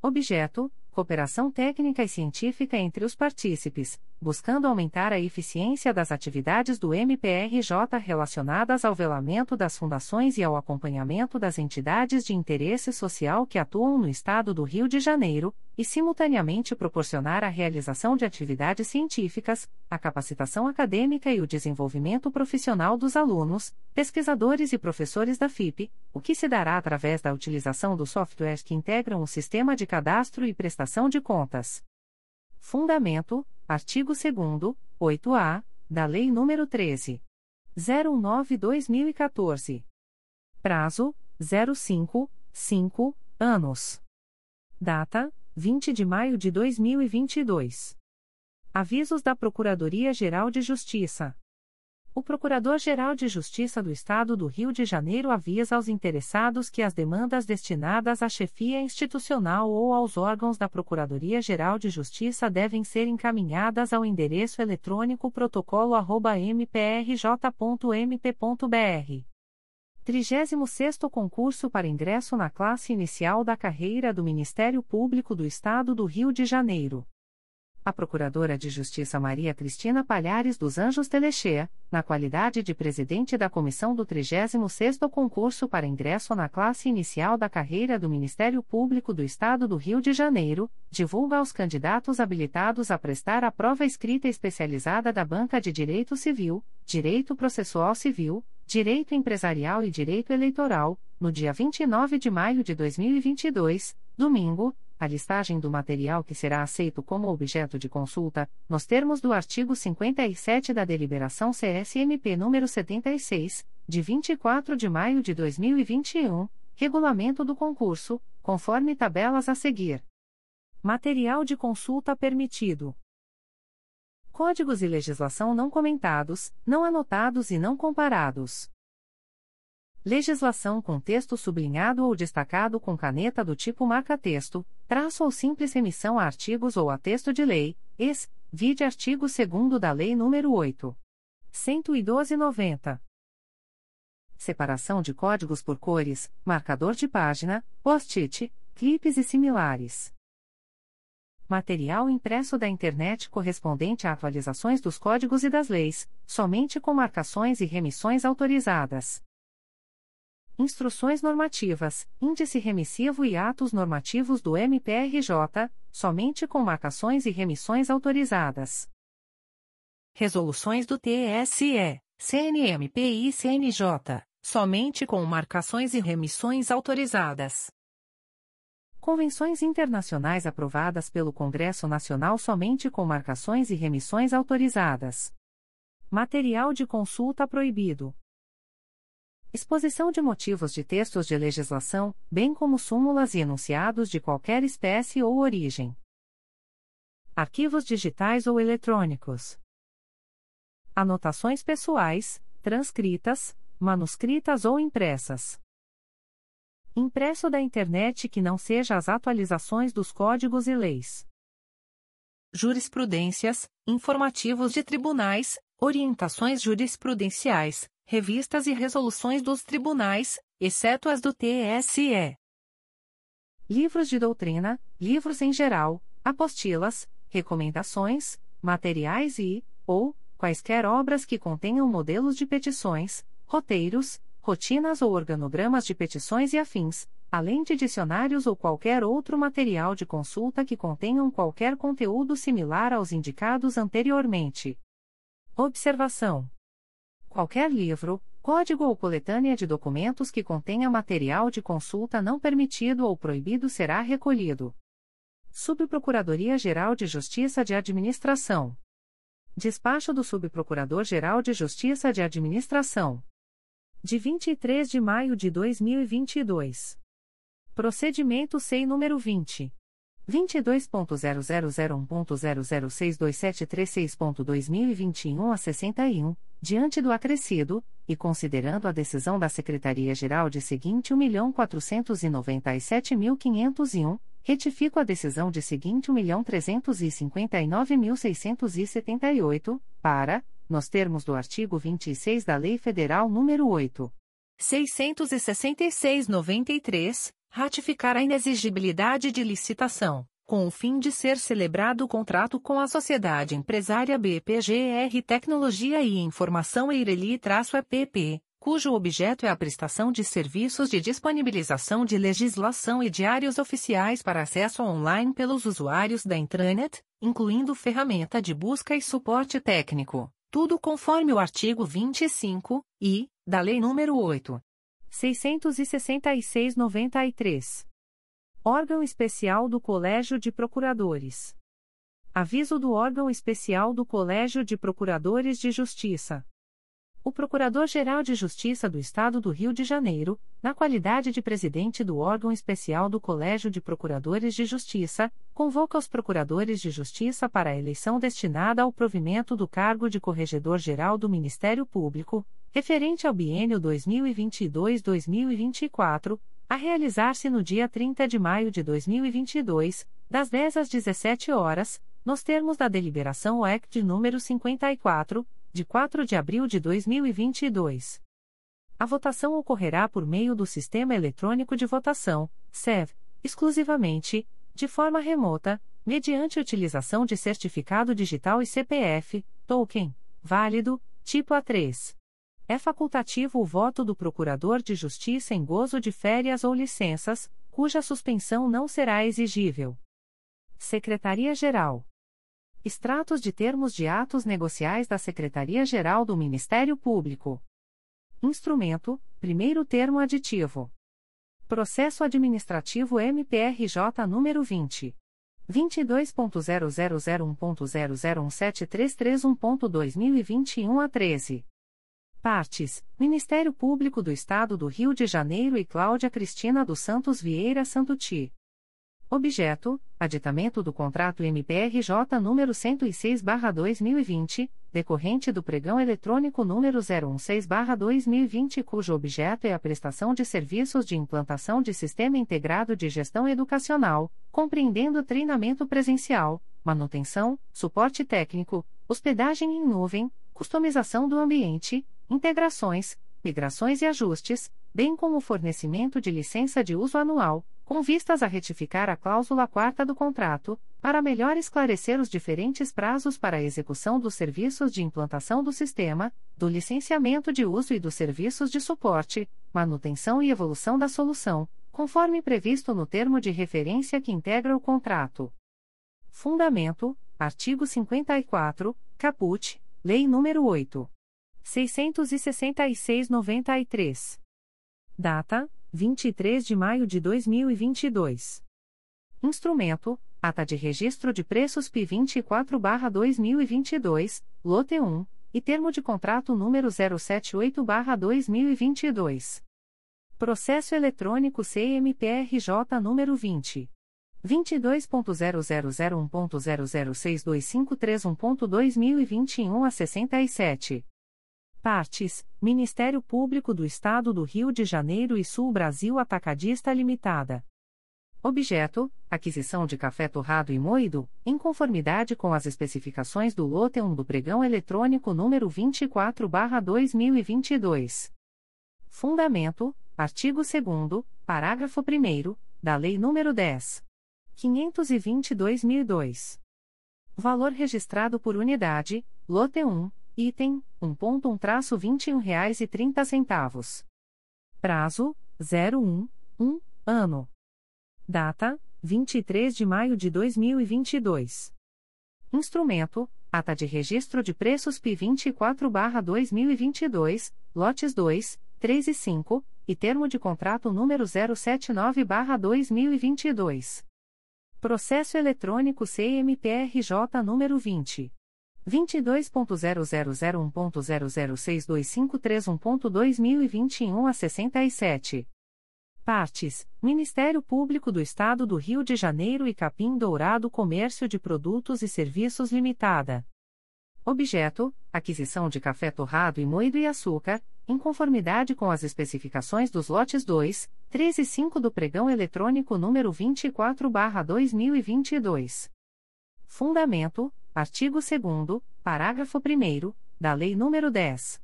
Objeto: Cooperação técnica e científica entre os partícipes, buscando aumentar a eficiência das atividades do MPRJ relacionadas ao velamento das fundações e ao acompanhamento das entidades de interesse social que atuam no Estado do Rio de Janeiro, e simultaneamente proporcionar a realização de atividades científicas, a capacitação acadêmica e o desenvolvimento profissional dos alunos, pesquisadores e professores da FIP, o que se dará através da utilização dos softwares que integram o sistema de cadastro e prestação de contas. Fundamento Artigo 2 8-A, da Lei nº 13. 09-2014. Prazo: 05, 5, anos. Data: 20 de maio de 2022. Avisos da Procuradoria-Geral de Justiça. O Procurador-Geral de Justiça do Estado do Rio de Janeiro avisa aos interessados que as demandas destinadas à chefia institucional ou aos órgãos da Procuradoria-Geral de Justiça devem ser encaminhadas ao endereço eletrônico protocolo@mprj.mp.br. 36º concurso para ingresso na classe inicial da carreira do Ministério Público do Estado do Rio de Janeiro. A Procuradora de Justiça Maria Cristina Palhares dos Anjos Telechea, na qualidade de presidente da comissão do 36º concurso para ingresso na classe inicial da carreira do Ministério Público do Estado do Rio de Janeiro, divulga aos candidatos habilitados a prestar a prova escrita especializada da Banca de Direito Civil, Direito Processual Civil, Direito Empresarial e Direito Eleitoral, no dia 29 de maio de 2022, domingo, a listagem do material que será aceito como objeto de consulta, nos termos do artigo 57 da Deliberação CSMP nº 76, de 24 de maio de 2021, regulamento do concurso, conforme tabelas a seguir. Material de consulta permitido. Códigos e legislação não comentados, não anotados e não comparados. Legislação com texto sublinhado ou destacado com caneta do tipo marca-texto, traço ou simples remissão a artigos ou a texto de lei, ex, vide artigo 2 da Lei nº 8. 112-90. Separação de códigos por cores, marcador de página, post-it, clipes e similares. Material impresso da internet correspondente a atualizações dos códigos e das leis, somente com marcações e remissões autorizadas Instruções normativas, índice remissivo e atos normativos do MPRJ, somente com marcações e remissões autorizadas. Resoluções do TSE, CNMP e CNJ, somente com marcações e remissões autorizadas. Convenções internacionais aprovadas pelo Congresso Nacional somente com marcações e remissões autorizadas. Material de consulta proibido. Exposição de motivos de textos de legislação, bem como súmulas e enunciados de qualquer espécie ou origem. Arquivos digitais ou eletrônicos. Anotações pessoais, transcritas, manuscritas ou impressas. Impresso da internet que não seja as atualizações dos códigos e leis. Jurisprudências, informativos de tribunais, orientações jurisprudenciais, revistas e resoluções dos tribunais, exceto as do TSE. Livros de doutrina, livros em geral, apostilas, recomendações, materiais e, ou, quaisquer obras que contenham modelos de petições, roteiros, rotinas ou organogramas de petições e afins, além de dicionários ou qualquer outro material de consulta que contenham qualquer conteúdo similar aos indicados anteriormente. Observação: Qualquer livro, código ou coletânea de documentos que contenha material de consulta não permitido ou proibido será recolhido. Subprocuradoria-Geral de Justiça de Administração. Despacho do Subprocurador-Geral de Justiça de Administração. De 23 de maio de 2022. Procedimento SEI número 20. 22.0001.0062736.2021 a 61, diante do acrescido, e considerando a decisão da Secretaria-Geral de seguinte 1.497.501, retifico a decisão de seguinte 1.359.678, para, nos termos do artigo 26 da Lei Federal nº 8. 666-93, ratificar a inexigibilidade de licitação com o fim de ser celebrado o contrato com a sociedade empresária BPGR Tecnologia e Informação Eireli-EPP, cujo objeto é a prestação de serviços de disponibilização de legislação e diários oficiais para acesso online pelos usuários da intranet, incluindo ferramenta de busca e suporte técnico, tudo conforme o artigo 25 e da Lei nº 8. 666-93. Órgão Especial do Colégio de Procuradores. Aviso do Órgão Especial do Colégio de Procuradores de Justiça. O Procurador-Geral de Justiça do Estado do Rio de Janeiro, na qualidade de presidente do órgão especial do Colégio de Procuradores de Justiça, convoca os procuradores de justiça para a eleição destinada ao provimento do cargo de Corregedor-Geral do Ministério Público, referente ao biênio 2022-2024 a realizar-se no dia 30 de maio de 2022, das 10 às 17 horas, nos termos da deliberação OEC de número 54, de 4 de abril de 2022. A votação ocorrerá por meio do Sistema Eletrônico de Votação, SEV, exclusivamente, de forma remota, mediante utilização de certificado digital e CPF, token, válido, tipo A3. É facultativo o voto do Procurador de Justiça em gozo de férias ou licenças, cuja suspensão não será exigível. Secretaria-Geral. Extratos de termos de atos negociais da Secretaria-Geral do Ministério Público. Instrumento: primeiro termo aditivo. Processo Administrativo MPRJ número 20. 22.0001.0017331.2021 a 13. Partes: Ministério Público do Estado do Rio de Janeiro e Cláudia Cristina dos Santos Vieira Santuti. Objeto: Aditamento do contrato MPRJ número 106/2020, decorrente do pregão eletrônico número 016/2020, cujo objeto é a prestação de serviços de implantação de sistema integrado de gestão educacional, compreendendo treinamento presencial, manutenção, suporte técnico, hospedagem em nuvem, customização do ambiente integrações, migrações e ajustes, bem como o fornecimento de licença de uso anual, com vistas a retificar a cláusula quarta do contrato, para melhor esclarecer os diferentes prazos para a execução dos serviços de implantação do sistema, do licenciamento de uso e dos serviços de suporte, manutenção e evolução da solução, conforme previsto no termo de referência que integra o contrato. Fundamento: artigo 54, caput, Lei nº 8. 666-93. Data: 23 de maio de 2022. Instrumento: Ata de Registro de Preços P 24/2022, Lote 1, e Termo de Contrato número 078/2022. Processo eletrônico CMPRJ número 20 22.0001.0062531.2021 a 67. Partes: Ministério Público do Estado do Rio de Janeiro e Sul Brasil Atacadista Limitada. Objeto: aquisição de café torrado e moído, em conformidade com as especificações do lote 1 do pregão eletrônico número 24/2022. Fundamento: artigo 2 parágrafo 1 da Lei nº 10. 522.002. Valor registrado por unidade: lote 1 Item: 1.1-21 reais e 30 centavos. Prazo: 01, 1, ano. Data: 23 de maio de 2022. Instrumento: Ata de Registro de Preços P 24/2022, lotes 2, 3 e 5, e termo de contrato número 079/2022. Processo eletrônico CMPRJ número 20 22.0001.0062531.2021 a 67. Partes: Ministério Público do Estado do Rio de Janeiro e Capim Dourado Comércio de Produtos e Serviços Limitada. Objeto: aquisição de café torrado e moído e açúcar, em conformidade com as especificações dos lotes 2, 3 e 5 do pregão eletrônico número 24/2022. Fundamento: Artigo 2 parágrafo 1 da Lei nº 10.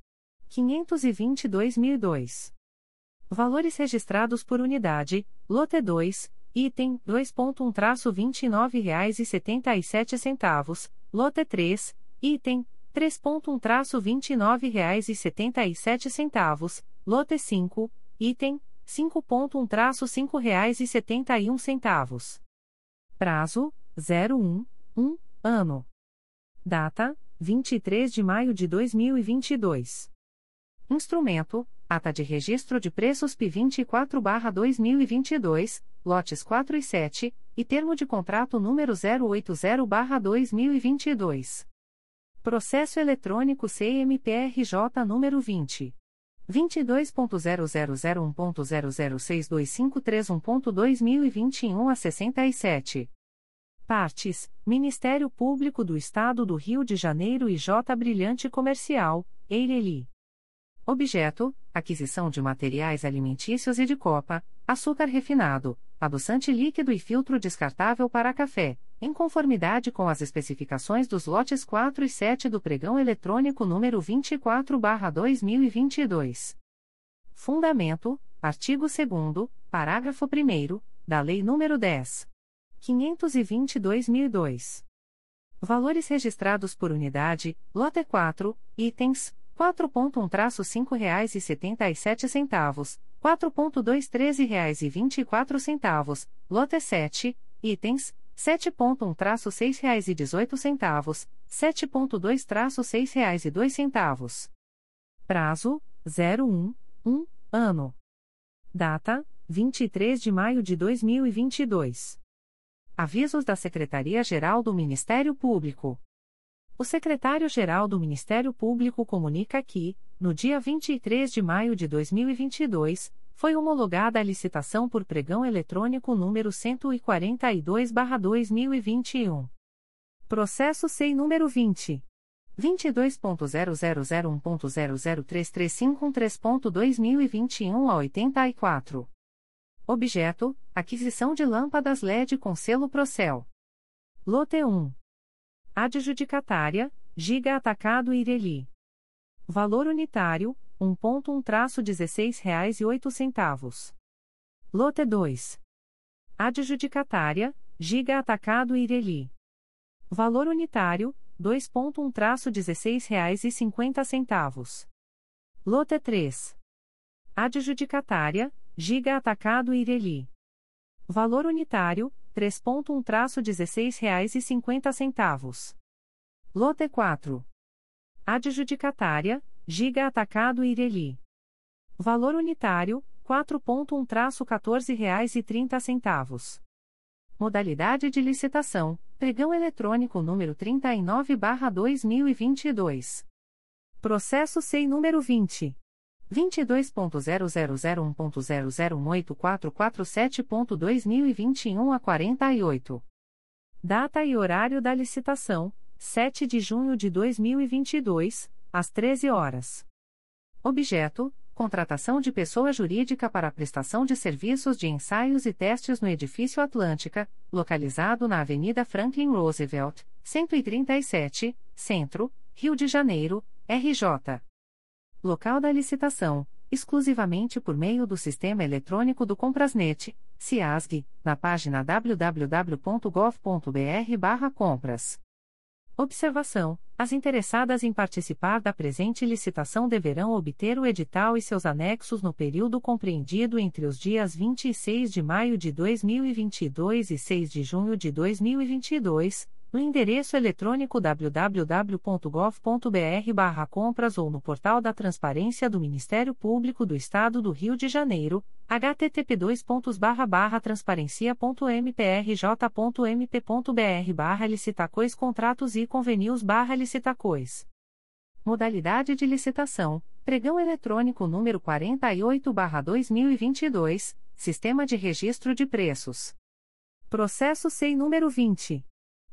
522.002. Valores registrados por unidade, lote 2, item 2.1-29,77 reais, lote 3, item 3.1-29,77 reais, lote 5, item 5.1-5,71 reais. Prazo: 01, 1, ano. Data: 23 de maio de 2022. Instrumento: Ata de Registro de Preços P 24/2022, lotes 4 e 7, e termo de contrato número 080/2022. Processo eletrônico CMPRJ número 20 22.0001.0062531.2021 a 67. Partes: Ministério Público do Estado do Rio de Janeiro e J Brilhante Comercial, Eireli. Objeto: aquisição de materiais alimentícios e de copa, açúcar refinado, adoçante líquido e filtro descartável para café, em conformidade com as especificações dos lotes 4 e 7 do pregão eletrônico número 24/2022. Fundamento: artigo 2 parágrafo 1 da Lei nº 10. 522.002. Valores registrados por unidade, lote 4, itens, 4.1-5 reais e 77 centavos, 4.213 reais e 24 centavos, lote 7, itens, 7.1-6 reais e 18 centavos, 7.2-6 reais e 2 centavos. Prazo, 01, 1, ano. Data, 23 de maio de 2022. Avisos da Secretaria-Geral do Ministério Público. O secretário-geral do Ministério Público comunica que, no dia 23 de maio de 2022, foi homologada a licitação por pregão eletrônico número 142/2021. Processo SEI número 20 22.0001.0033513.2021 a 84. Objeto: aquisição de lâmpadas LED com selo Procel. Lote 1. Adjudicatária: Giga Atacado Ireli. Valor unitário: 1.1-16,08. Lote 2. Adjudicatária, Giga Atacado Ireli. Valor unitário, 2.1-16,50. Lote 3. Adjudicatária, Giga Atacado Ireli. Valor unitário, 3.1-16,50. Lote 4. Adjudicatária, Giga Atacado Ireli. Valor unitário, 4.1-14,30. Modalidade de licitação: Pregão eletrônico número 39/2022. Processo SEI número 20 22.0001.0018447.2021 a 48. Data e horário da licitação: 7 de junho de 2022, às 13 horas. Objeto: contratação de pessoa jurídica para prestação de serviços de ensaios e testes no edifício Atlântica, localizado na Avenida Franklin Roosevelt, 137, Centro, Rio de Janeiro, RJ. Local da licitação: exclusivamente por meio do sistema eletrônico do Comprasnet, CIASG, na página www.gov.br/compras. Observação: As interessadas em participar da presente licitação deverão obter o edital e seus anexos no período compreendido entre os dias 26 de maio de 2022 e 6 de junho de 2022, no endereço eletrônico www.gov.br/compras ou no portal da Transparência do Ministério Público do Estado do Rio de Janeiro, http://transparencia.mprj.mp.br/licitacois contratos e convenios/licitacois. Modalidade de licitação: Pregão eletrônico número 48/2022, Sistema de Registro de Preços. Processo SEI número 20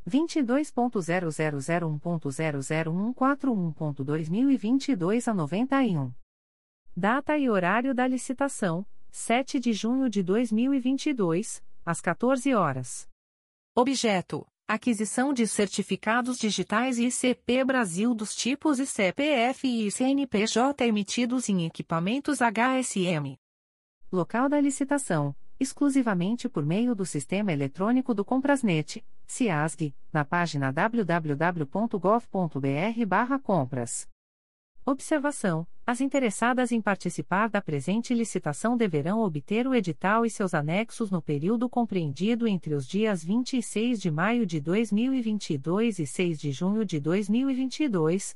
22.0001.00141.2022 a 91. Data e horário da licitação: 7 de junho de 2022, às 14 horas. Objeto: aquisição de certificados digitais ICP Brasil dos tipos ICPF e CNPJ emitidos em equipamentos HSM. Local da licitação: exclusivamente por meio do sistema eletrônico do Comprasnet CIASG, na página www.gov.br/compras. Observação: As interessadas em participar da presente licitação deverão obter o edital e seus anexos no período compreendido entre os dias 26 de maio de 2022 e 6 de junho de 2022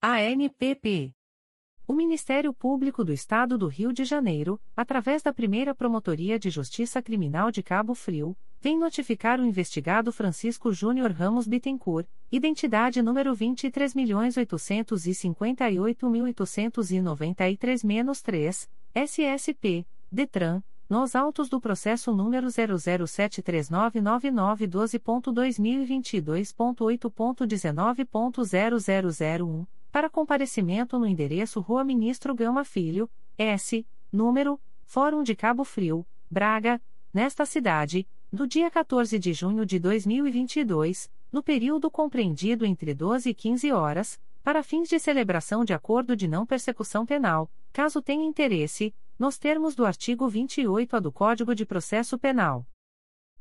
ANPP. O Ministério Público do Estado do Rio de Janeiro, através da primeira Promotoria de Justiça Criminal de Cabo Frio, vem notificar o investigado Francisco Júnior Ramos Bittencourt, identidade número 23.858.893-3, SSP, DETRAN nos autos do processo número 007399912.2022.8.19.0001, para comparecimento no endereço Rua Ministro Gama Filho, S, número, Fórum de Cabo Frio, Braga, nesta cidade, do dia 14 de junho de 2022, no período compreendido entre 12 e 15 horas, para fins de celebração de acordo de não persecução penal, caso tenha interesse, nos termos do artigo 28-A do Código de Processo Penal.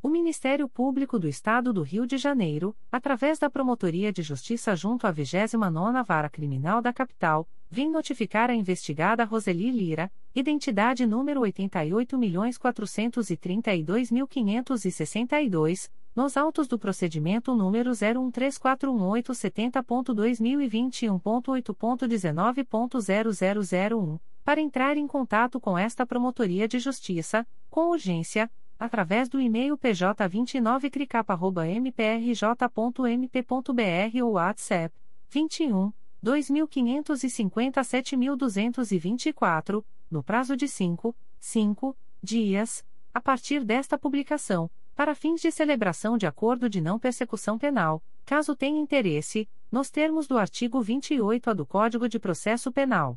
O Ministério Público do Estado do Rio de Janeiro, através da Promotoria de Justiça junto à 29ª Vara Criminal da Capital, vem notificar a investigada Roseli Lira, identidade número 88.432.562, nos autos do procedimento número 01341870.2021.8.19.0001, para entrar em contato com esta Promotoria de Justiça, com urgência, através do e-mail pj29cricapa.mprj.mp.br ou WhatsApp 21 2557.224, no prazo de 5, 5 dias, a partir desta publicação, para fins de celebração de acordo de não persecução penal, caso tenha interesse, nos termos do artigo 28-A do Código de Processo Penal.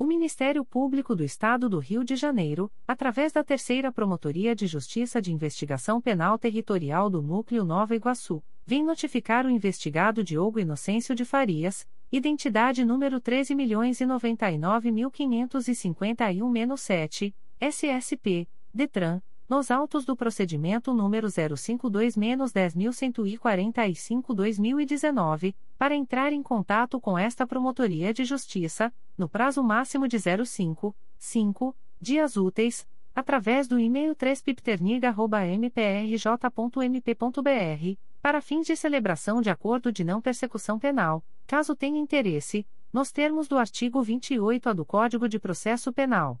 O Ministério Público do Estado do Rio de Janeiro, através da Terceira Promotoria de Justiça de Investigação Penal Territorial do Núcleo Nova Iguaçu, vem notificar o investigado Diogo Inocêncio de Farias, identidade número 13.099.551-7, SSP, DETRAN, nos autos do procedimento número 052-10145-2019, para entrar em contato com esta Promotoria de Justiça, no prazo máximo de 05, 5 dias úteis, através do e-mail 3pipterniga.mprj.mp.br, para fins de celebração de acordo de não persecução penal, caso tenha interesse, nos termos do artigo 28-A do Código de Processo Penal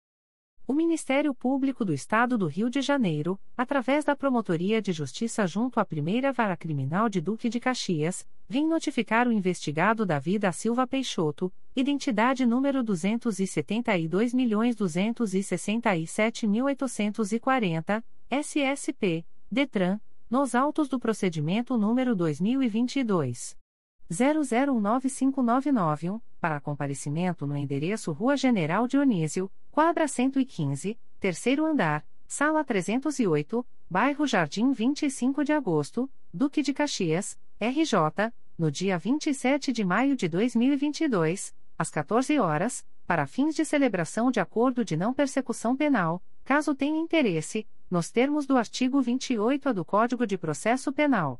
O Ministério Público do Estado do Rio de Janeiro, através da Promotoria de Justiça junto à Primeira Vara Criminal de Duque de Caxias, vem notificar o investigado Davi da Silva Peixoto, identidade número 272.267.840, SSP, DETRAN, nos autos do procedimento número 2022 00195991, para comparecimento no endereço Rua General Dionísio, quadra 115, terceiro andar, sala 308, bairro Jardim 25 de agosto, Duque de Caxias, RJ, no dia 27 de maio de 2022, às 14 horas, para fins de celebração de acordo de não persecução penal, caso tenha interesse, nos termos do artigo 28 do Código de Processo Penal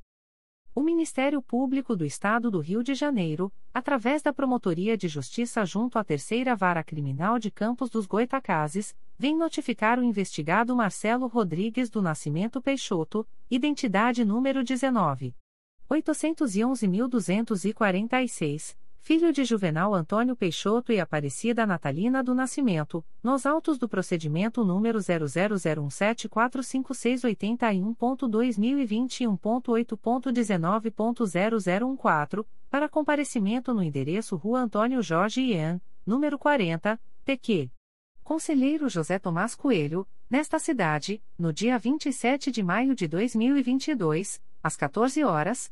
O Ministério Público do Estado do Rio de Janeiro, através da Promotoria de Justiça junto à Terceira Vara Criminal de Campos dos Goitacazes, vem notificar o investigado Marcelo Rodrigues do Nascimento Peixoto, identidade número 19. 811.246 filho de Juvenal Antônio Peixoto e Aparecida Natalina do Nascimento, nos autos do procedimento número 000174561.2021.8.19.0014, para comparecimento no endereço Rua Antônio Jorge Ian, número 40, PQ. Conselheiro José Tomás Coelho, nesta cidade, no dia 27 de maio de 2022, às 14 horas,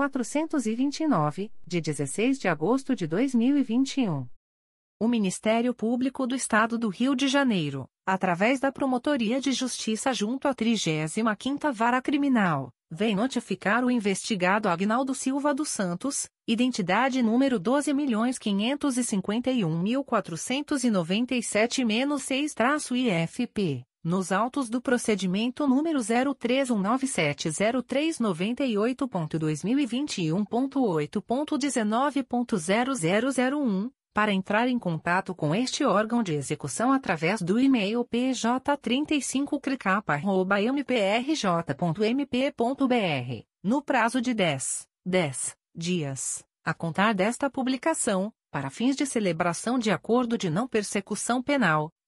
429, de 16 de agosto de 2021. O Ministério Público do Estado do Rio de Janeiro, através da Promotoria de Justiça junto à 35ª Vara Criminal, vem notificar o investigado Agnaldo Silva dos Santos, identidade número 12.551.497-6-IFP nos autos do procedimento número 03197038.2021.8.19.0001, para entrar em contato com este órgão de execução através do e-mail pj35cricapa.mprj.mp.br, no prazo de 10, 10 dias, a contar desta publicação, para fins de celebração de acordo de não persecução penal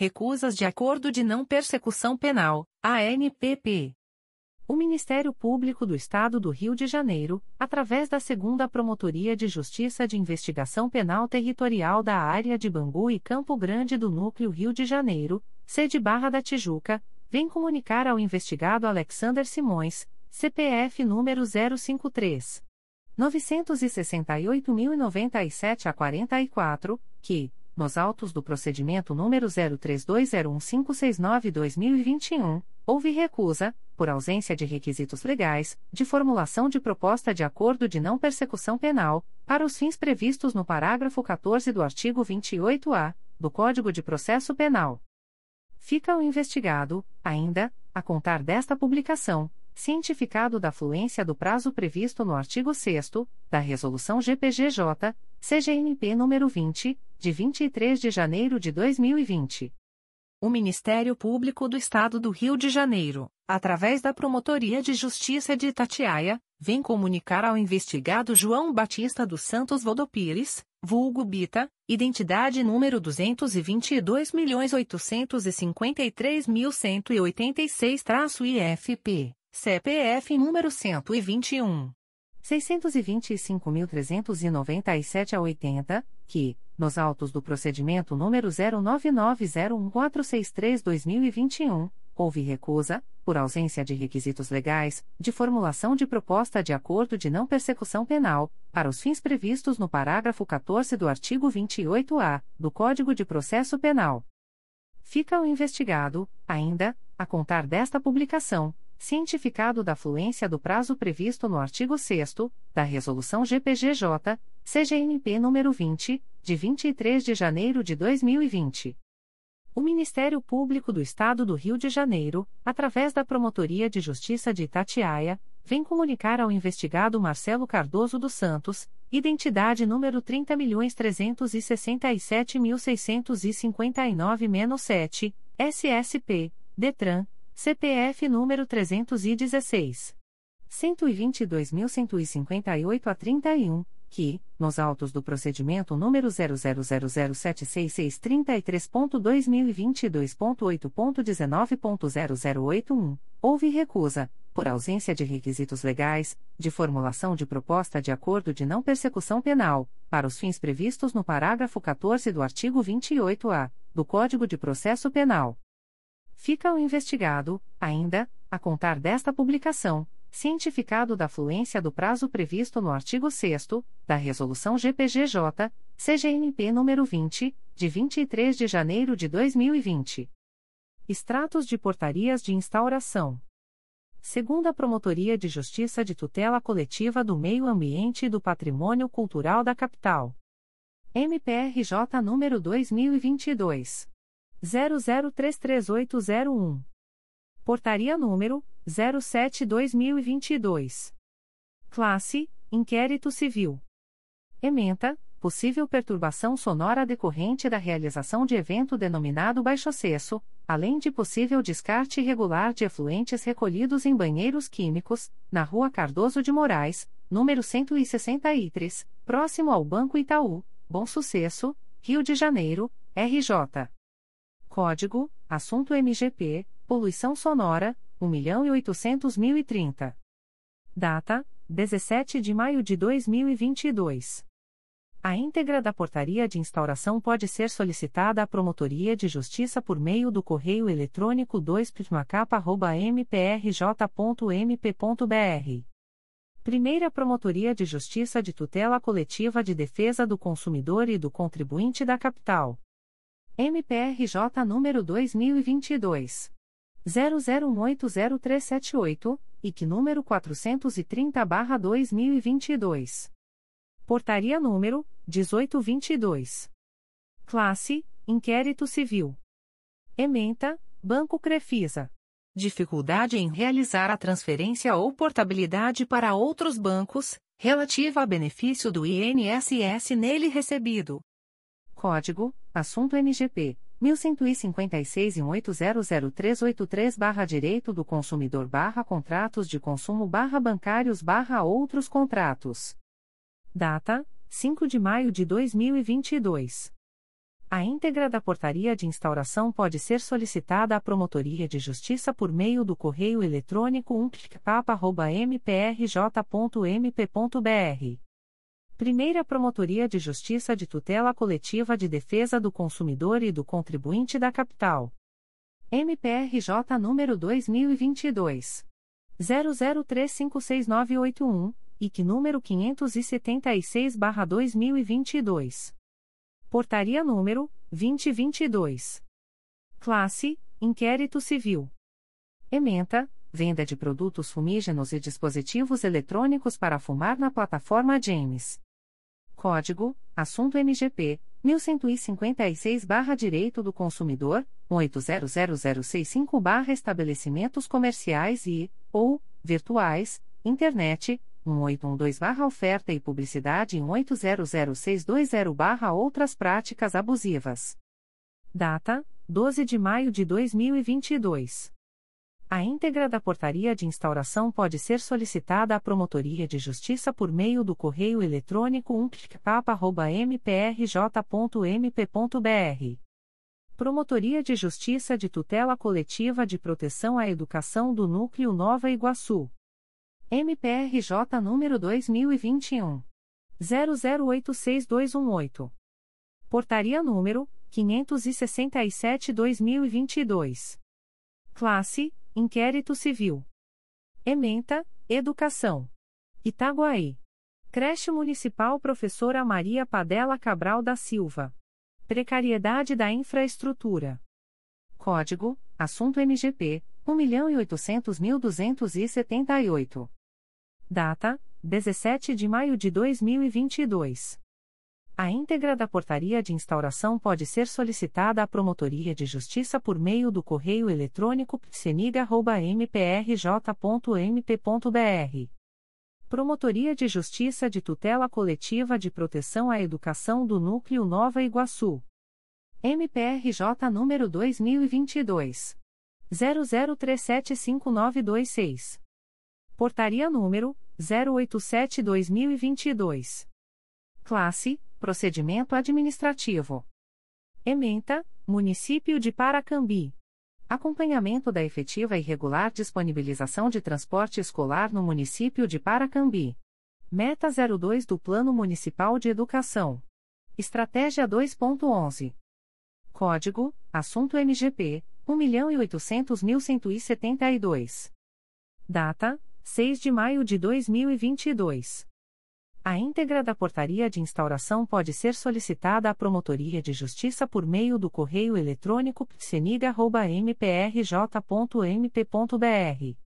Recusas de Acordo de Não Persecução Penal, ANPP. O Ministério Público do Estado do Rio de Janeiro, através da Segunda Promotoria de Justiça de Investigação Penal Territorial da Área de Bangu e Campo Grande do Núcleo Rio de Janeiro, sede Barra da Tijuca, vem comunicar ao investigado Alexander Simões, CPF número 053 968.097 a 44, que nos autos do procedimento número 03201569-2021, houve recusa, por ausência de requisitos legais, de formulação de proposta de acordo de não persecução penal, para os fins previstos no parágrafo 14 do artigo 28-A do Código de Processo Penal. Fica o investigado, ainda, a contar desta publicação, cientificado da fluência do prazo previsto no artigo 6 da Resolução GPGJ, CGNP nº 20, de 23 de janeiro de 2020. O Ministério Público do Estado do Rio de Janeiro, através da Promotoria de Justiça de Itatiaia, vem comunicar ao investigado João Batista dos Santos Valdopires, vulgo Bita, identidade número 222.853.186-IFP CPF número 121. 625.397 a 80, que, nos autos do procedimento número 09901463-2021, houve recusa, por ausência de requisitos legais, de formulação de proposta de acordo de não persecução penal, para os fins previstos no parágrafo 14 do artigo 28-A do Código de Processo Penal. Fica o investigado, ainda, a contar desta publicação cientificado da fluência do prazo previsto no artigo 6 da Resolução GPGJ, CGNP nº 20, de 23 de janeiro de 2020. O Ministério Público do Estado do Rio de Janeiro, através da Promotoria de Justiça de Itatiaia, vem comunicar ao investigado Marcelo Cardoso dos Santos, identidade número 30.367.659-7, SSP, DETRAN, CPF número 316. 122.158 a 31, que, nos autos do procedimento número 000776633.2022.8.19.0081, houve recusa, por ausência de requisitos legais, de formulação de proposta de acordo de não persecução penal, para os fins previstos no parágrafo 14 do artigo 28-A do Código de Processo Penal fica o investigado, ainda, a contar desta publicação, cientificado da fluência do prazo previsto no artigo 6 da Resolução GPGJ, CGNP nº 20, de 23 de janeiro de 2020. Extratos de portarias de instauração. Segunda Promotoria de Justiça de Tutela Coletiva do Meio Ambiente e do Patrimônio Cultural da Capital. MPRJ número 2022 00338001. Portaria número 07/2022. Classe: Inquérito Civil. Ementa: Possível perturbação sonora decorrente da realização de evento denominado baixo acesso, além de possível descarte irregular de efluentes recolhidos em banheiros químicos, na Rua Cardoso de Moraes, número 163, próximo ao Banco Itaú, Bom Sucesso, Rio de Janeiro, RJ. Código: Assunto MGP, Poluição Sonora, 1.800.030. Data: 17 de maio de 2022. A íntegra da portaria de instauração pode ser solicitada à Promotoria de Justiça por meio do correio eletrônico 2ptmacapa.mprj.mp.br. Primeira Promotoria de Justiça de Tutela Coletiva de Defesa do Consumidor e do Contribuinte da Capital. MPRJ número 2022. 00180378, IC número 430-2022. Portaria número 1822. Classe: Inquérito Civil. Ementa: Banco Crefisa. Dificuldade em realizar a transferência ou portabilidade para outros bancos, relativa a benefício do INSS nele recebido. Código: Assunto MGP 1156 em 800383 Direito do Consumidor Contratos de Consumo Bancários Outros Contratos. Data: 5 de maio de 2022. A íntegra da portaria de instauração pode ser solicitada à Promotoria de Justiça por meio do correio eletrônico umptcpap.mprj.mp.br. Primeira Promotoria de Justiça de Tutela Coletiva de Defesa do Consumidor e do Contribuinte da Capital. MPRJ número 2022. 00356981 e que número 576/2022. Portaria número 2022. Classe: Inquérito Civil. Ementa: Venda de produtos fumígenos e dispositivos eletrônicos para fumar na plataforma James. Código: Assunto MGP 1156/Direito do Consumidor 800065/Estabelecimentos comerciais e ou virtuais, internet 1812-Oferta e Publicidade em 800620-Outras Práticas Abusivas. Data: 12 de maio de 2022. A íntegra da portaria de instauração pode ser solicitada à Promotoria de Justiça por meio do correio eletrônico umptcap.mprj.mp.br. Promotoria de Justiça de Tutela Coletiva de Proteção à Educação do Núcleo Nova Iguaçu. MPRJ número 2021 00862218. Portaria número 567/2022. Classe: Inquérito Civil. Ementa: Educação. Itaguaí. Creche Municipal Professora Maria Padela Cabral da Silva. Precariedade da infraestrutura. Código: Assunto MGP 1.800.278. Data: 17 de maio de 2022. A íntegra da portaria de instauração pode ser solicitada à Promotoria de Justiça por meio do correio eletrônico psenig.mprj.mp.br. Promotoria de Justiça de Tutela Coletiva de Proteção à Educação do Núcleo Nova Iguaçu. MPRJ número 2022. 00375926. Portaria número 087/2022. Classe: Procedimento administrativo. Ementa: Município de Paracambi. Acompanhamento da efetiva e regular disponibilização de transporte escolar no município de Paracambi. Meta 02 do Plano Municipal de Educação. Estratégia 2.11. Código: Assunto MGP 1.800.172. Data: 6 de maio de 2022. A íntegra da portaria de instauração pode ser solicitada à Promotoria de Justiça por meio do correio eletrônico psenig.mprj.mp.br.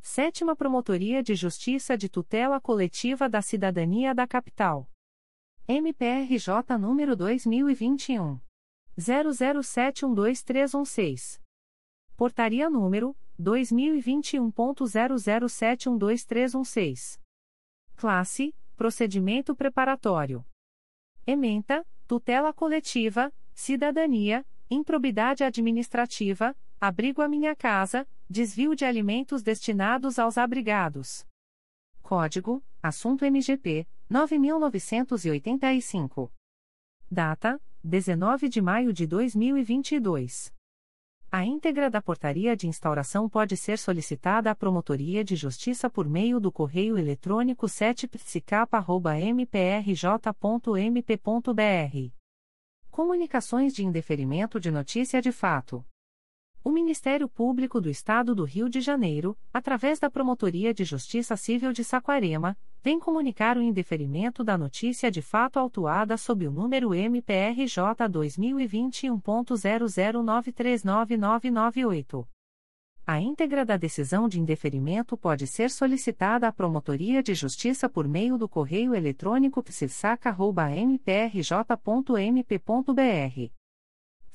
Sétima Promotoria de Justiça de Tutela Coletiva da Cidadania da Capital. MPRJ número 2021. 00712316. Portaria número 2021.00712316. Classe: Procedimento preparatório. Ementa: Tutela coletiva, Cidadania, Improbidade administrativa, Abrigo a minha casa, Desvio de alimentos destinados aos abrigados. Código: Assunto MGP 9985. Data: 19 de maio de 2022. A íntegra da portaria de instauração pode ser solicitada à Promotoria de Justiça por meio do correio eletrônico 7psicapa.mprj.mp.br. Comunicações de indeferimento de notícia de fato. O Ministério Público do Estado do Rio de Janeiro, através da Promotoria de Justiça Civil de Saquarema, vem comunicar o indeferimento da notícia de fato autuada sob o número MPRJ 2021.00939998. A íntegra da decisão de indeferimento pode ser solicitada à Promotoria de Justiça por meio do correio eletrônico psirsaca.mprj.mp.br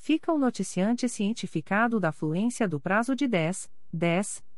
fica o noticiante cientificado da fluência do prazo de 10, 10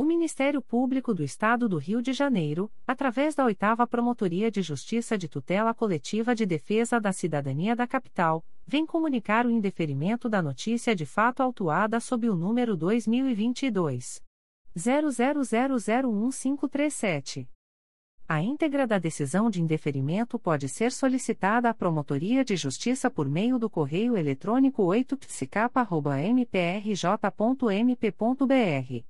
O Ministério Público do Estado do Rio de Janeiro, através da 8 Promotoria de Justiça de Tutela Coletiva de Defesa da Cidadania da Capital, vem comunicar o indeferimento da notícia de fato autuada sob o número 2022 00001537. A íntegra da decisão de indeferimento pode ser solicitada à Promotoria de Justiça por meio do correio eletrônico 8psicapa.mprj.mp.br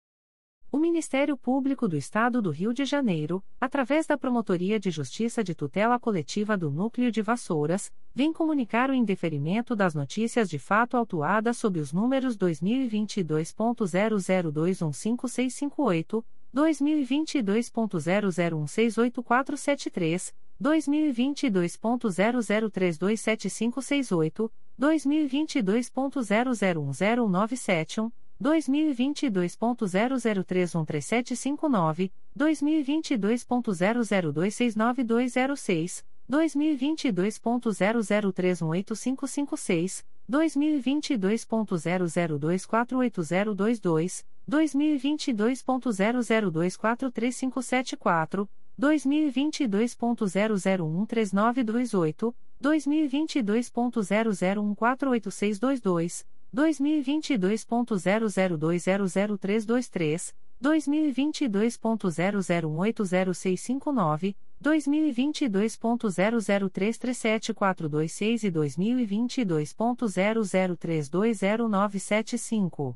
O Ministério Público do Estado do Rio de Janeiro, através da Promotoria de Justiça de Tutela Coletiva do Núcleo de Vassouras, vem comunicar o indeferimento das notícias de fato autuadas sob os números 2022.00215658, 2022.00168473, 2022.00327568, 2022.00101971, 2022.00313759, 2022.00269206, 2022.00318556, 2022.00248022, 2022.00243574, 2022.00139228, 2022.00148622, 2022.00200323, 2022.00180659, 2022.00337426 e 2022.00320975.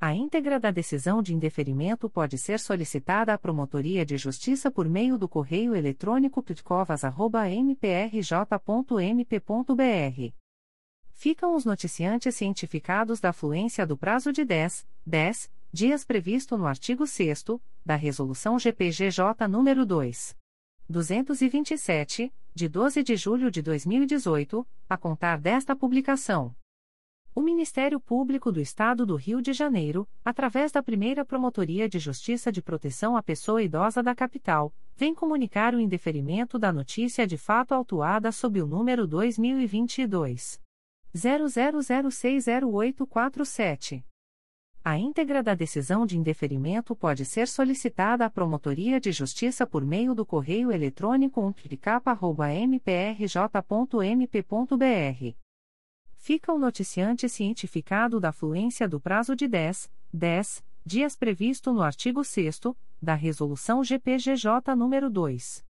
A íntegra da decisão de indeferimento pode ser solicitada à Promotoria de Justiça por meio do correio eletrônico pitcovas.mprj.mp.br ficam os noticiantes cientificados da fluência do prazo de 10, 10 dias previsto no artigo 6 da Resolução GPGJ nº 2. 227, de 12 de julho de 2018, a contar desta publicação. O Ministério Público do Estado do Rio de Janeiro, através da primeira Promotoria de Justiça de Proteção à Pessoa Idosa da Capital, vem comunicar o indeferimento da notícia de fato autuada sob o número 2022 00060847. A íntegra da decisão de indeferimento pode ser solicitada à Promotoria de Justiça por meio do correio eletrônico umplicapa.mprj.mp.br. Fica o noticiante cientificado da fluência do prazo de 10, 10 dias previsto no artigo 6 da Resolução GPGJ nº 2.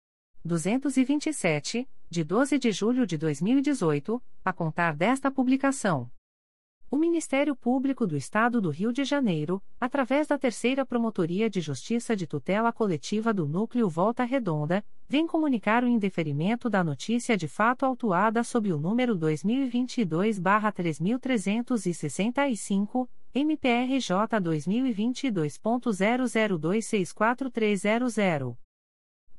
227, de 12 de julho de 2018, a contar desta publicação. O Ministério Público do Estado do Rio de Janeiro, através da Terceira Promotoria de Justiça de Tutela Coletiva do Núcleo Volta Redonda, vem comunicar o indeferimento da notícia de fato autuada sob o número 2022-3365, MPRJ 2022.00264300.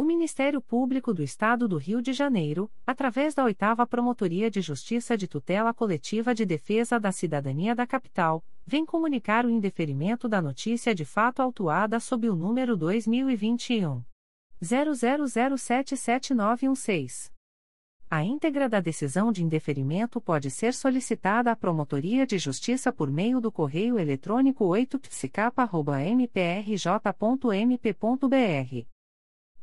O Ministério Público do Estado do Rio de Janeiro, através da Oitava Promotoria de Justiça de Tutela Coletiva de Defesa da Cidadania da Capital, vem comunicar o indeferimento da notícia de fato autuada sob o número 2021 00077916. A íntegra da decisão de indeferimento pode ser solicitada à Promotoria de Justiça por meio do correio eletrônico 8psicapa.mprj.mp.br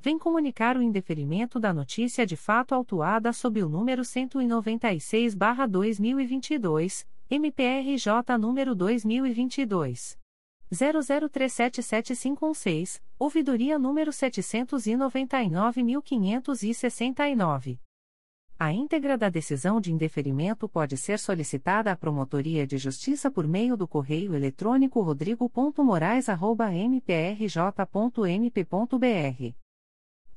vem comunicar o indeferimento da notícia de fato autuada sob o número 196-2022, MPRJ número 2022 00377516, ouvidoria número 799.569. A íntegra da decisão de indeferimento pode ser solicitada à Promotoria de Justiça por meio do correio eletrônico rodrigo.moraes.mprj.mp.br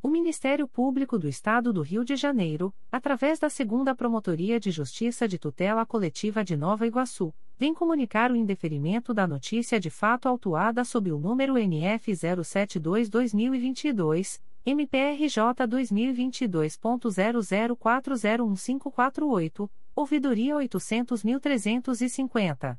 O Ministério Público do Estado do Rio de Janeiro, através da Segunda Promotoria de Justiça de Tutela Coletiva de Nova Iguaçu, vem comunicar o indeferimento da notícia de fato autuada sob o número NF 072-2022, MPRJ 2022.00401548, ouvidoria 800.350.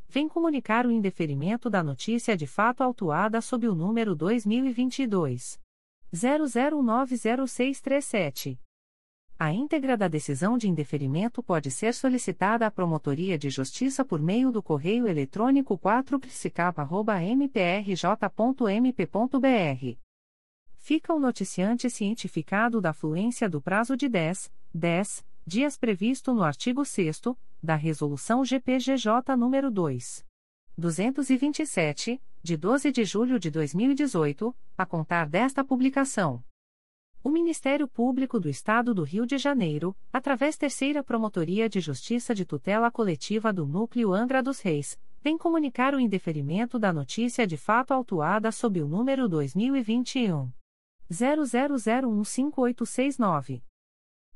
vem comunicar o indeferimento da notícia de fato autuada sob o número 2022 00190637. A íntegra da decisão de indeferimento pode ser solicitada à Promotoria de Justiça por meio do correio eletrônico 4psicapa.mprj.mp.br fica o noticiante cientificado da fluência do prazo de 10, 10 dias previsto no artigo 6 da Resolução GPGJ nº 2. 227, de 12 de julho de 2018, a contar desta publicação. O Ministério Público do Estado do Rio de Janeiro, através Terceira Promotoria de Justiça de Tutela Coletiva do Núcleo Angra dos Reis, vem comunicar o indeferimento da notícia de fato autuada sob o número 2021 00015869.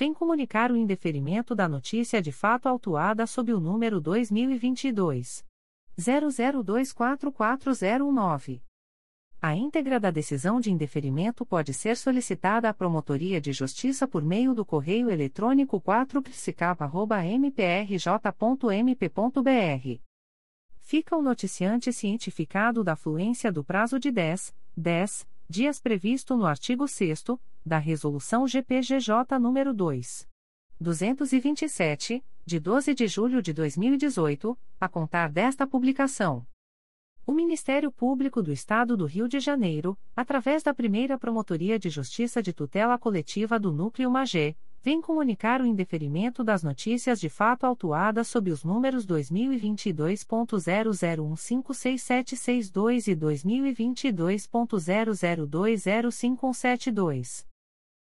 vem comunicar o indeferimento da notícia de fato autuada sob o número 2022 00244019. A íntegra da decisão de indeferimento pode ser solicitada à Promotoria de Justiça por meio do correio eletrônico 4psicapa.mprj.mp.br. Fica o noticiante cientificado da fluência do prazo de 10, 10 dias previsto no artigo 6 da Resolução GPGJ nº 2. 227, de 12 de julho de 2018, a contar desta publicação. O Ministério Público do Estado do Rio de Janeiro, através da primeira Promotoria de Justiça de Tutela Coletiva do Núcleo Magé, vem comunicar o indeferimento das notícias de fato autuadas sob os números 2022.00156762 e 2022.00205172.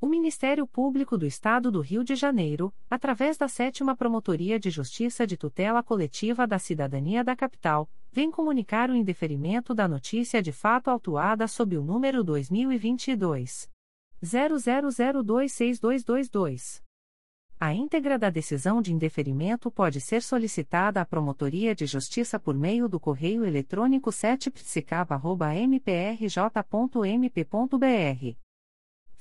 O Ministério Público do Estado do Rio de Janeiro, através da Sétima Promotoria de Justiça de Tutela Coletiva da Cidadania da Capital, vem comunicar o indeferimento da notícia de fato autuada sob o número 2022 00026222. A íntegra da decisão de indeferimento pode ser solicitada à Promotoria de Justiça por meio do correio eletrônico 7psicapa.mprj.mp.br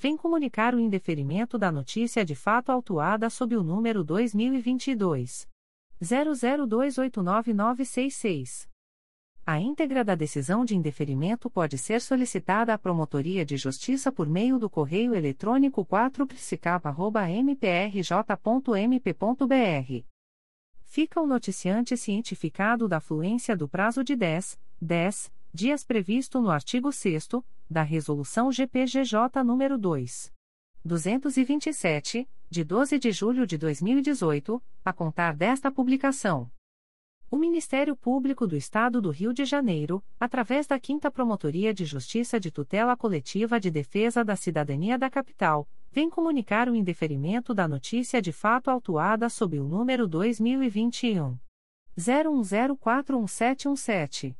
vem comunicar o indeferimento da notícia de fato autuada sob o número 2022 00289966. A íntegra da decisão de indeferimento pode ser solicitada à Promotoria de Justiça por meio do correio eletrônico 4psicapa.mprj.mp.br fica o noticiante cientificado da fluência do prazo de 10, 10 dias previsto no artigo 6 da Resolução GPGJ nº 2. 227, de 12 de julho de 2018, a contar desta publicação. O Ministério Público do Estado do Rio de Janeiro, através da 5 Promotoria de Justiça de Tutela Coletiva de Defesa da Cidadania da Capital, vem comunicar o indeferimento da notícia de fato autuada sob o número 2021 01041717.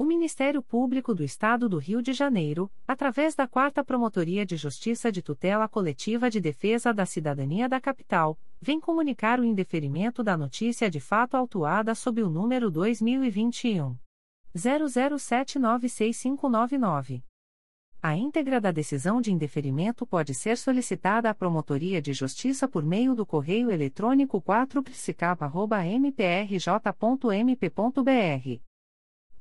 O Ministério Público do Estado do Rio de Janeiro, através da Quarta Promotoria de Justiça de Tutela Coletiva de Defesa da Cidadania da Capital, vem comunicar o indeferimento da notícia de fato autuada sob o número 2021 00796599. A íntegra da decisão de indeferimento pode ser solicitada à Promotoria de Justiça por meio do correio eletrônico 4psicapa.mprj.mp.br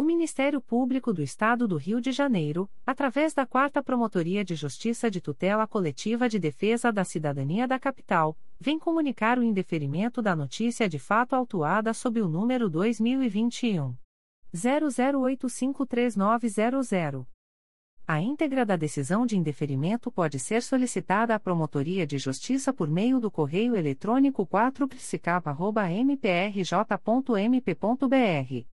O Ministério Público do Estado do Rio de Janeiro, através da Quarta Promotoria de Justiça de Tutela Coletiva de Defesa da Cidadania da Capital, vem comunicar o indeferimento da notícia de fato autuada sob o número 2021 00853900. A íntegra da decisão de indeferimento pode ser solicitada à Promotoria de Justiça por meio do correio eletrônico 4psicapa.mprj.mp.br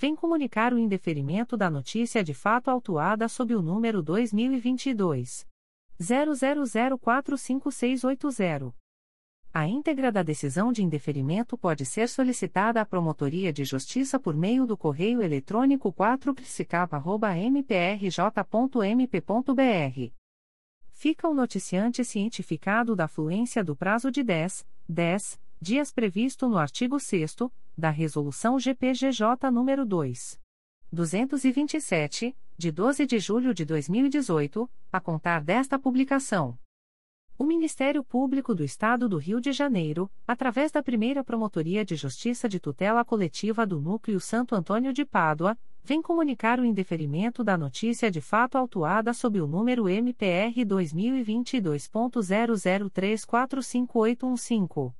vem comunicar o indeferimento da notícia de fato autuada sob o número 2022 00045680. A íntegra da decisão de indeferimento pode ser solicitada à Promotoria de Justiça por meio do correio eletrônico 4psicapa.mprj.mp.br. Fica o noticiante cientificado da fluência do prazo de 10, 10 dias previsto no artigo 6 da Resolução GPGJ nº 2. 227, de 12 de julho de 2018, a contar desta publicação. O Ministério Público do Estado do Rio de Janeiro, através da primeira Promotoria de Justiça de Tutela Coletiva do Núcleo Santo Antônio de Pádua, vem comunicar o indeferimento da notícia de fato autuada sob o número MPR 2022.00345815.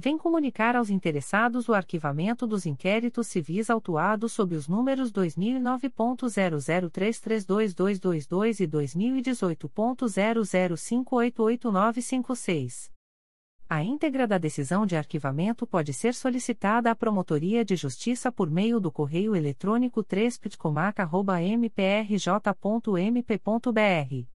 vem comunicar aos interessados o arquivamento dos inquéritos civis autuados sob os números 2009.00332222 e 2018.00588956. A íntegra da decisão de arquivamento pode ser solicitada à Promotoria de Justiça por meio do correio eletrônico 3 mprj.mp.br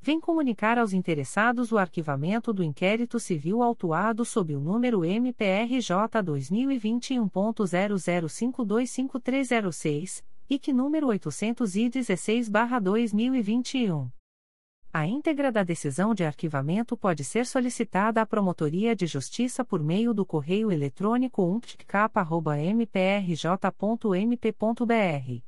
vem comunicar aos interessados o arquivamento do inquérito civil autuado sob o número MPRJ 2021.00525306, e que número 816-2021. A íntegra da decisão de arquivamento pode ser solicitada à Promotoria de Justiça por meio do correio eletrônico umptcap.mprj.mp.br.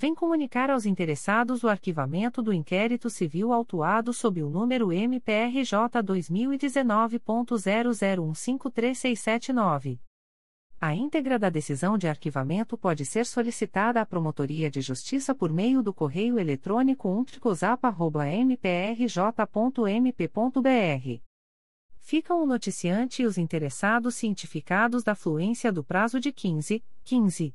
vem comunicar aos interessados o arquivamento do inquérito civil autuado sob o número MPRJ 2019.00153679. A íntegra da decisão de arquivamento pode ser solicitada à Promotoria de Justiça por meio do correio eletrônico umpticosap.mprj.mp.br ficam o noticiante e os interessados cientificados da fluência do prazo de 15, 15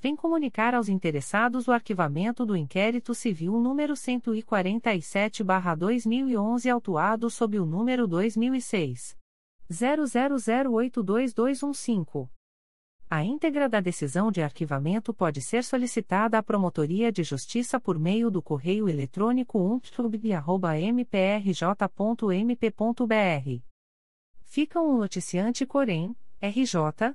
vem comunicar aos interessados o arquivamento do inquérito civil número 147-2011 autuado sob o número 2006 00082215. A íntegra da decisão de arquivamento pode ser solicitada à Promotoria de Justiça por meio do correio eletrônico umptub.mprj.mp.br. Ficam o noticiante Corém, RJ,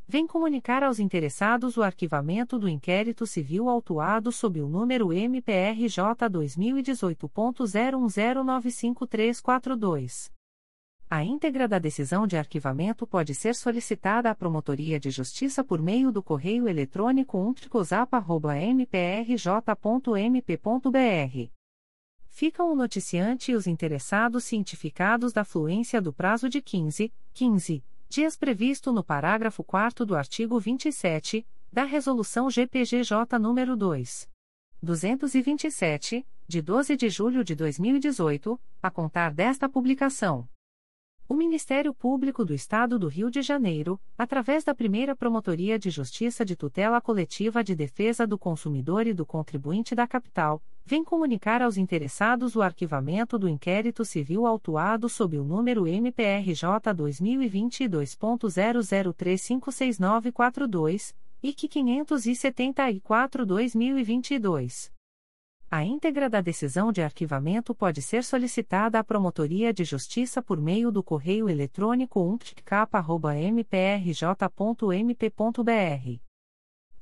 vem comunicar aos interessados o arquivamento do inquérito civil autuado sob o número MPRJ 2018.01095342. A íntegra da decisão de arquivamento pode ser solicitada à Promotoria de Justiça por meio do correio eletrônico umpticosap.mprj.mp.br. Ficam o noticiante e os interessados cientificados da fluência do prazo de 15, 15 dias previsto no parágrafo 4 do artigo 27 da Resolução GPGJ nº 2. 227, de 12 de julho de 2018, a contar desta publicação. O Ministério Público do Estado do Rio de Janeiro, através da primeira Promotoria de Justiça de Tutela Coletiva de Defesa do Consumidor e do Contribuinte da Capital, vem comunicar aos interessados o arquivamento do inquérito civil autuado sob o número MPRJ 2022.00356942 e que 574-2022. A íntegra da decisão de arquivamento pode ser solicitada à Promotoria de Justiça por meio do correio eletrônico umptcap.mprj.mp.br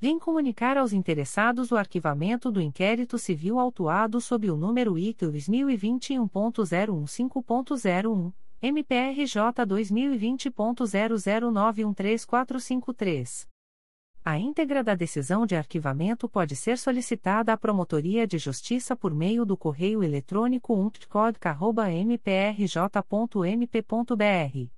vem comunicar aos interessados o arquivamento do inquérito civil autuado sob o número IT 2021.015.01, MPRJ 2020.00913453. A íntegra da decisão de arquivamento pode ser solicitada à Promotoria de Justiça por meio do correio eletrônico umptcod.mprj.mp.br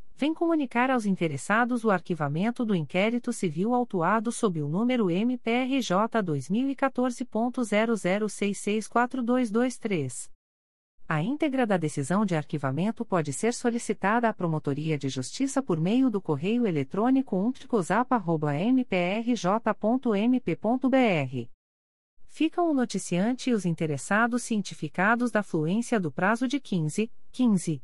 vem comunicar aos interessados o arquivamento do inquérito civil autuado sob o número MPRJ 2014.00664223. A íntegra da decisão de arquivamento pode ser solicitada à Promotoria de Justiça por meio do correio eletrônico umpticosap.mprj.mp.br. Ficam o noticiante e os interessados cientificados da fluência do prazo de 15, 15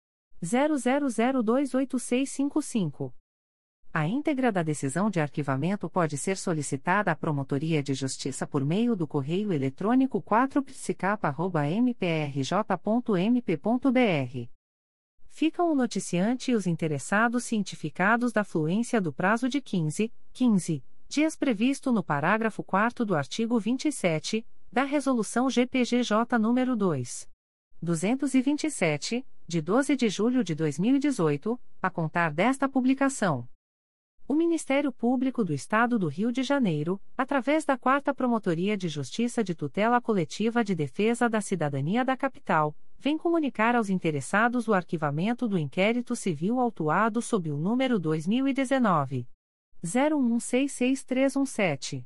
00028655. A íntegra da decisão de arquivamento pode ser solicitada à Promotoria de Justiça por meio do correio eletrônico 4psicapa.mprj.mp.br. Ficam o noticiante e os interessados cientificados da fluência do prazo de 15, 15 dias previsto no parágrafo 4 do artigo 27 da Resolução GPGJ nº 2. 227, de 12 de julho de 2018, a contar desta publicação. O Ministério Público do Estado do Rio de Janeiro, através da 4 Promotoria de Justiça de Tutela Coletiva de Defesa da Cidadania da Capital, vem comunicar aos interessados o arquivamento do inquérito civil autuado sob o número 2019 01166317.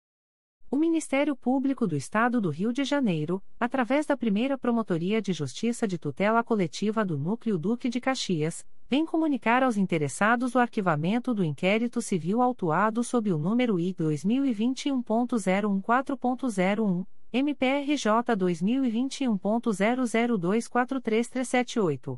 O Ministério Público do Estado do Rio de Janeiro, através da primeira Promotoria de Justiça de Tutela Coletiva do Núcleo Duque de Caxias, vem comunicar aos interessados o arquivamento do inquérito civil autuado sob o número I 2021.014.01, MPRJ 2021.00243378.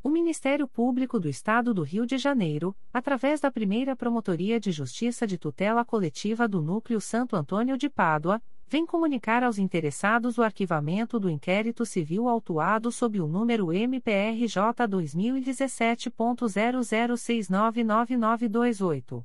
O Ministério Público do Estado do Rio de Janeiro, através da primeira Promotoria de Justiça de Tutela Coletiva do Núcleo Santo Antônio de Pádua, vem comunicar aos interessados o arquivamento do inquérito civil autuado sob o número MPRJ 2017.00699928.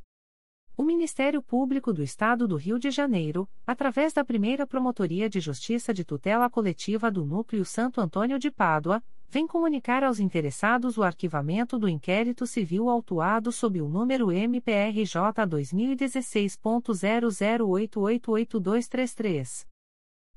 O Ministério Público do Estado do Rio de Janeiro, através da primeira Promotoria de Justiça de Tutela Coletiva do Núcleo Santo Antônio de Pádua, vem comunicar aos interessados o arquivamento do inquérito civil autuado sob o número MPRJ 2016.00888233.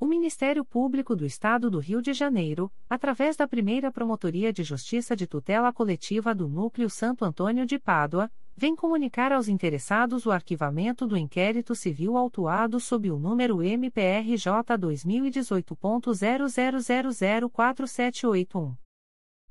O Ministério Público do Estado do Rio de Janeiro, através da primeira Promotoria de Justiça de Tutela Coletiva do Núcleo Santo Antônio de Pádua, vem comunicar aos interessados o arquivamento do inquérito civil autuado sob o número MPRJ 2018.00004781.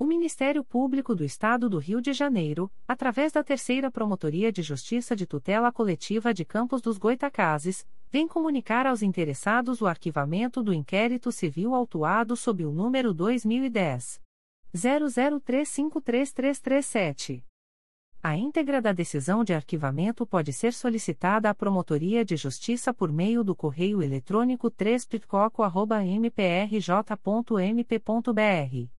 O Ministério Público do Estado do Rio de Janeiro, através da Terceira Promotoria de Justiça de Tutela Coletiva de Campos dos Goitacazes, vem comunicar aos interessados o arquivamento do inquérito civil autuado sob o número 2010 00353337. A íntegra da decisão de arquivamento pode ser solicitada à Promotoria de Justiça por meio do correio eletrônico 3 mprj.mp.br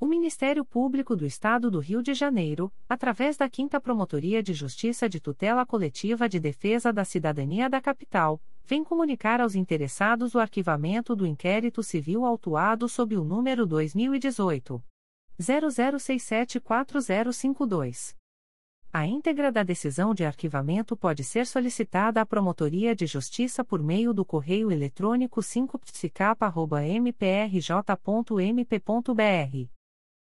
O Ministério Público do Estado do Rio de Janeiro, através da 5 Promotoria de Justiça de Tutela Coletiva de Defesa da Cidadania da Capital, vem comunicar aos interessados o arquivamento do inquérito civil autuado sob o número 2018 00674052. A íntegra da decisão de arquivamento pode ser solicitada à Promotoria de Justiça por meio do correio eletrônico 5psicapa.mprj.mp.br.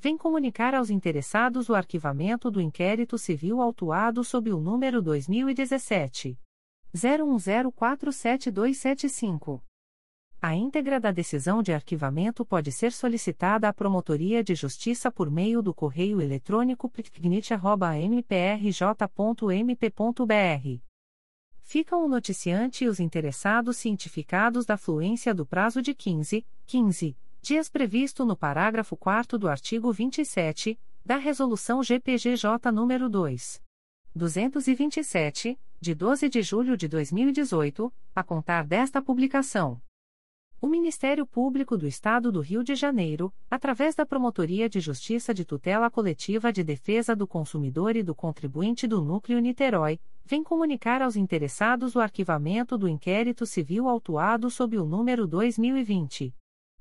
vem comunicar aos interessados o arquivamento do inquérito civil autuado sob o número 2017 01047275. A íntegra da decisão de arquivamento pode ser solicitada à Promotoria de Justiça por meio do correio eletrônico picnit.mprj.mp.br. Ficam o noticiante e os interessados cientificados da fluência do prazo de 15, 15 dias previsto no parágrafo 4 do artigo 27 da Resolução GPGJ nº 2. 227, de 12 de julho de 2018, a contar desta publicação. O Ministério Público do Estado do Rio de Janeiro, através da Promotoria de Justiça de Tutela Coletiva de Defesa do Consumidor e do Contribuinte do Núcleo Niterói, vem comunicar aos interessados o arquivamento do inquérito civil autuado sob o número 2020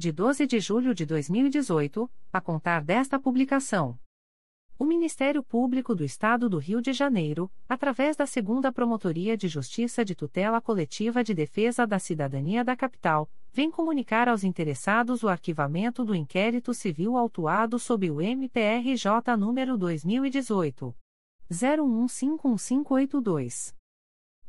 de 12 de julho de 2018, a contar desta publicação. O Ministério Público do Estado do Rio de Janeiro, através da Segunda Promotoria de Justiça de Tutela Coletiva de Defesa da Cidadania da Capital, vem comunicar aos interessados o arquivamento do inquérito civil autuado sob o MPRJ número 2018 01151582.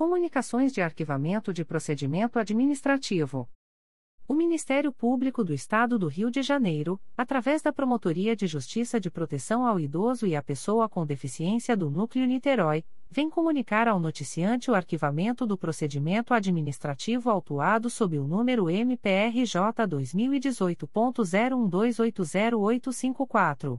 Comunicações de Arquivamento de Procedimento Administrativo. O Ministério Público do Estado do Rio de Janeiro, através da Promotoria de Justiça de Proteção ao Idoso e à Pessoa com Deficiência do Núcleo Niterói, vem comunicar ao noticiante o arquivamento do procedimento administrativo autuado sob o número MPRJ 2018.01280854.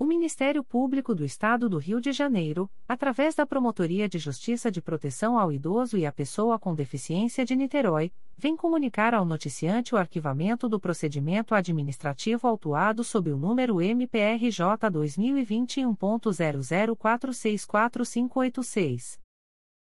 O Ministério Público do Estado do Rio de Janeiro, através da Promotoria de Justiça de Proteção ao Idoso e à Pessoa com Deficiência de Niterói, vem comunicar ao noticiante o arquivamento do procedimento administrativo autuado sob o número MPRJ 2021.00464586.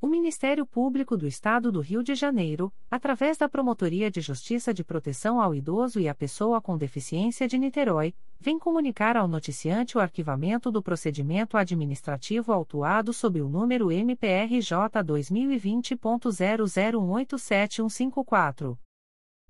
O Ministério Público do Estado do Rio de Janeiro, através da Promotoria de Justiça de Proteção ao Idoso e à Pessoa com Deficiência de Niterói, vem comunicar ao noticiante o arquivamento do procedimento administrativo autuado sob o número MPRJ 2020.00187154.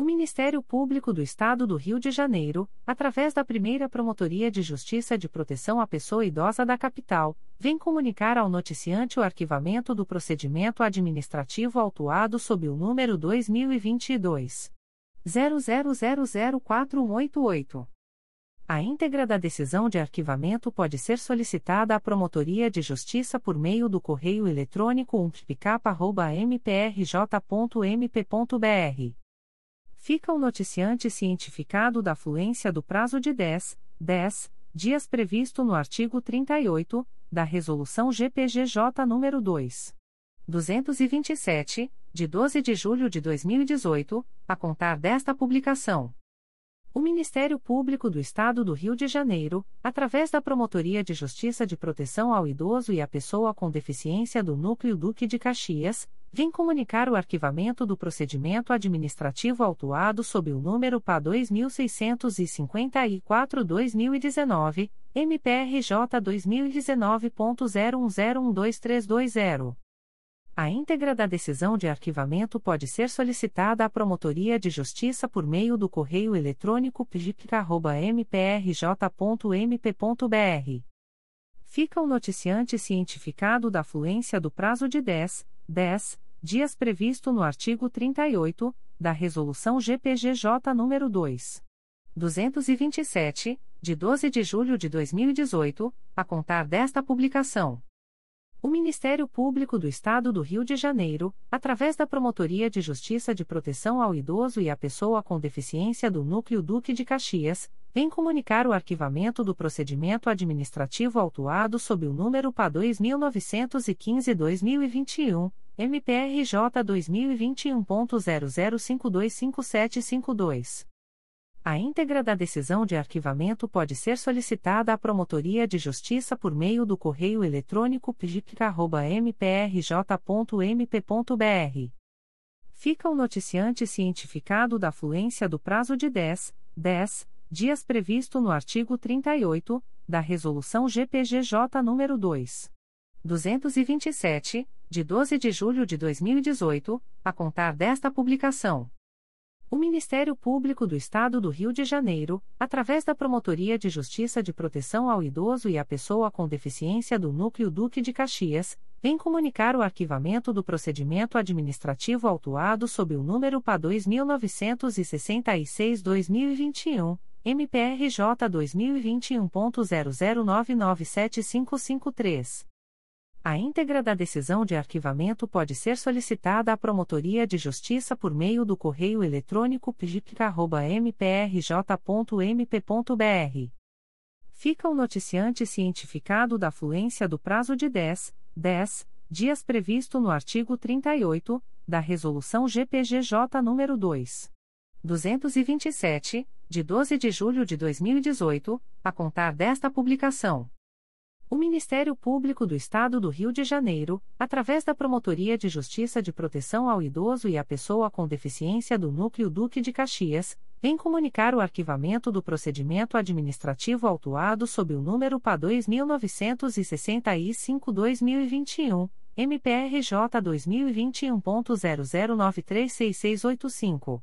O Ministério Público do Estado do Rio de Janeiro, através da primeira Promotoria de Justiça de Proteção à Pessoa Idosa da Capital, vem comunicar ao noticiante o arquivamento do procedimento administrativo autuado sob o número 2022. 00004188. A íntegra da decisão de arquivamento pode ser solicitada à Promotoria de Justiça por meio do correio eletrônico umptcap.mprj.mp.br fica o noticiante cientificado da fluência do prazo de 10, 10 dias previsto no artigo 38 da Resolução GPGJ nº 2. 227, de 12 de julho de 2018, a contar desta publicação. O Ministério Público do Estado do Rio de Janeiro, através da Promotoria de Justiça de Proteção ao Idoso e à Pessoa com Deficiência do Núcleo Duque de Caxias, vem comunicar o arquivamento do procedimento administrativo autuado sob o número PA 2654-2019, MPRJ 2019.01012320. A íntegra da decisão de arquivamento pode ser solicitada à Promotoria de Justiça por meio do correio eletrônico pjic.mprj.mp.br. Fica o noticiante cientificado da fluência do prazo de 10, 10 dias previsto no artigo 38 da Resolução GPGJ nº 2. 227, de 12 de julho de 2018, a contar desta publicação. O Ministério Público do Estado do Rio de Janeiro, através da Promotoria de Justiça de Proteção ao Idoso e à Pessoa com Deficiência do Núcleo Duque de Caxias, vem comunicar o arquivamento do procedimento administrativo autuado sob o número PA 2915-2021, MPRJ 2021.00525752. A íntegra da decisão de arquivamento pode ser solicitada à Promotoria de Justiça por meio do correio eletrônico pjic.mprj.mp.br. Fica o noticiante cientificado da fluência do prazo de 10, 10 dias previsto no artigo 38 da Resolução GPGJ nº 2. 227, de 12 de julho de 2018, a contar desta publicação. O Ministério Público do Estado do Rio de Janeiro, através da Promotoria de Justiça de Proteção ao Idoso e à Pessoa com Deficiência do Núcleo Duque de Caxias, vem comunicar o arquivamento do procedimento administrativo autuado sob o número PA 2966-2021, MPRJ 2021.00997553. A íntegra da decisão de arquivamento pode ser solicitada à Promotoria de Justiça por meio do correio eletrônico pjic.mprj.mp.br. Fica o noticiante cientificado da fluência do prazo de 10, 10 dias previsto no artigo 38 da Resolução GPGJ nº 2. 227, de 12 de julho de 2018, a contar desta publicação. O Ministério Público do Estado do Rio de Janeiro, através da Promotoria de Justiça de Proteção ao Idoso e à Pessoa com Deficiência do Núcleo Duque de Caxias, vem comunicar o arquivamento do procedimento administrativo autuado sob o número PA 2965-2021, MPRJ 2021.00936685.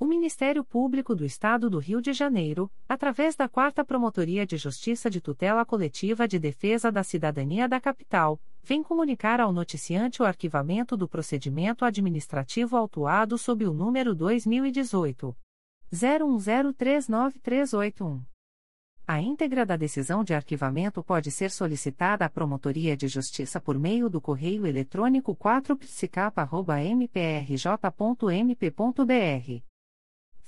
O Ministério Público do Estado do Rio de Janeiro, através da Quarta Promotoria de Justiça de Tutela Coletiva de Defesa da Cidadania da Capital, vem comunicar ao noticiante o arquivamento do procedimento administrativo autuado sob o número 2018 01039381. A íntegra da decisão de arquivamento pode ser solicitada à Promotoria de Justiça por meio do correio eletrônico 4psicapa.mprj.mp.br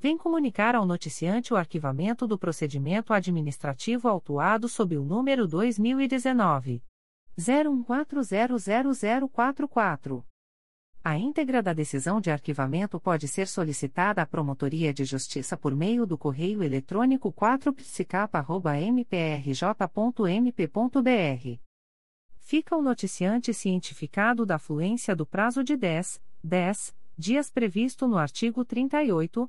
vem comunicar ao noticiante o arquivamento do procedimento administrativo autuado sob o número 2019 01400044. A íntegra da decisão de arquivamento pode ser solicitada à Promotoria de Justiça por meio do correio eletrônico 4psicapa.mprj.mp.br. Fica o noticiante cientificado da fluência do prazo de 10, 10 dias previsto no artigo 38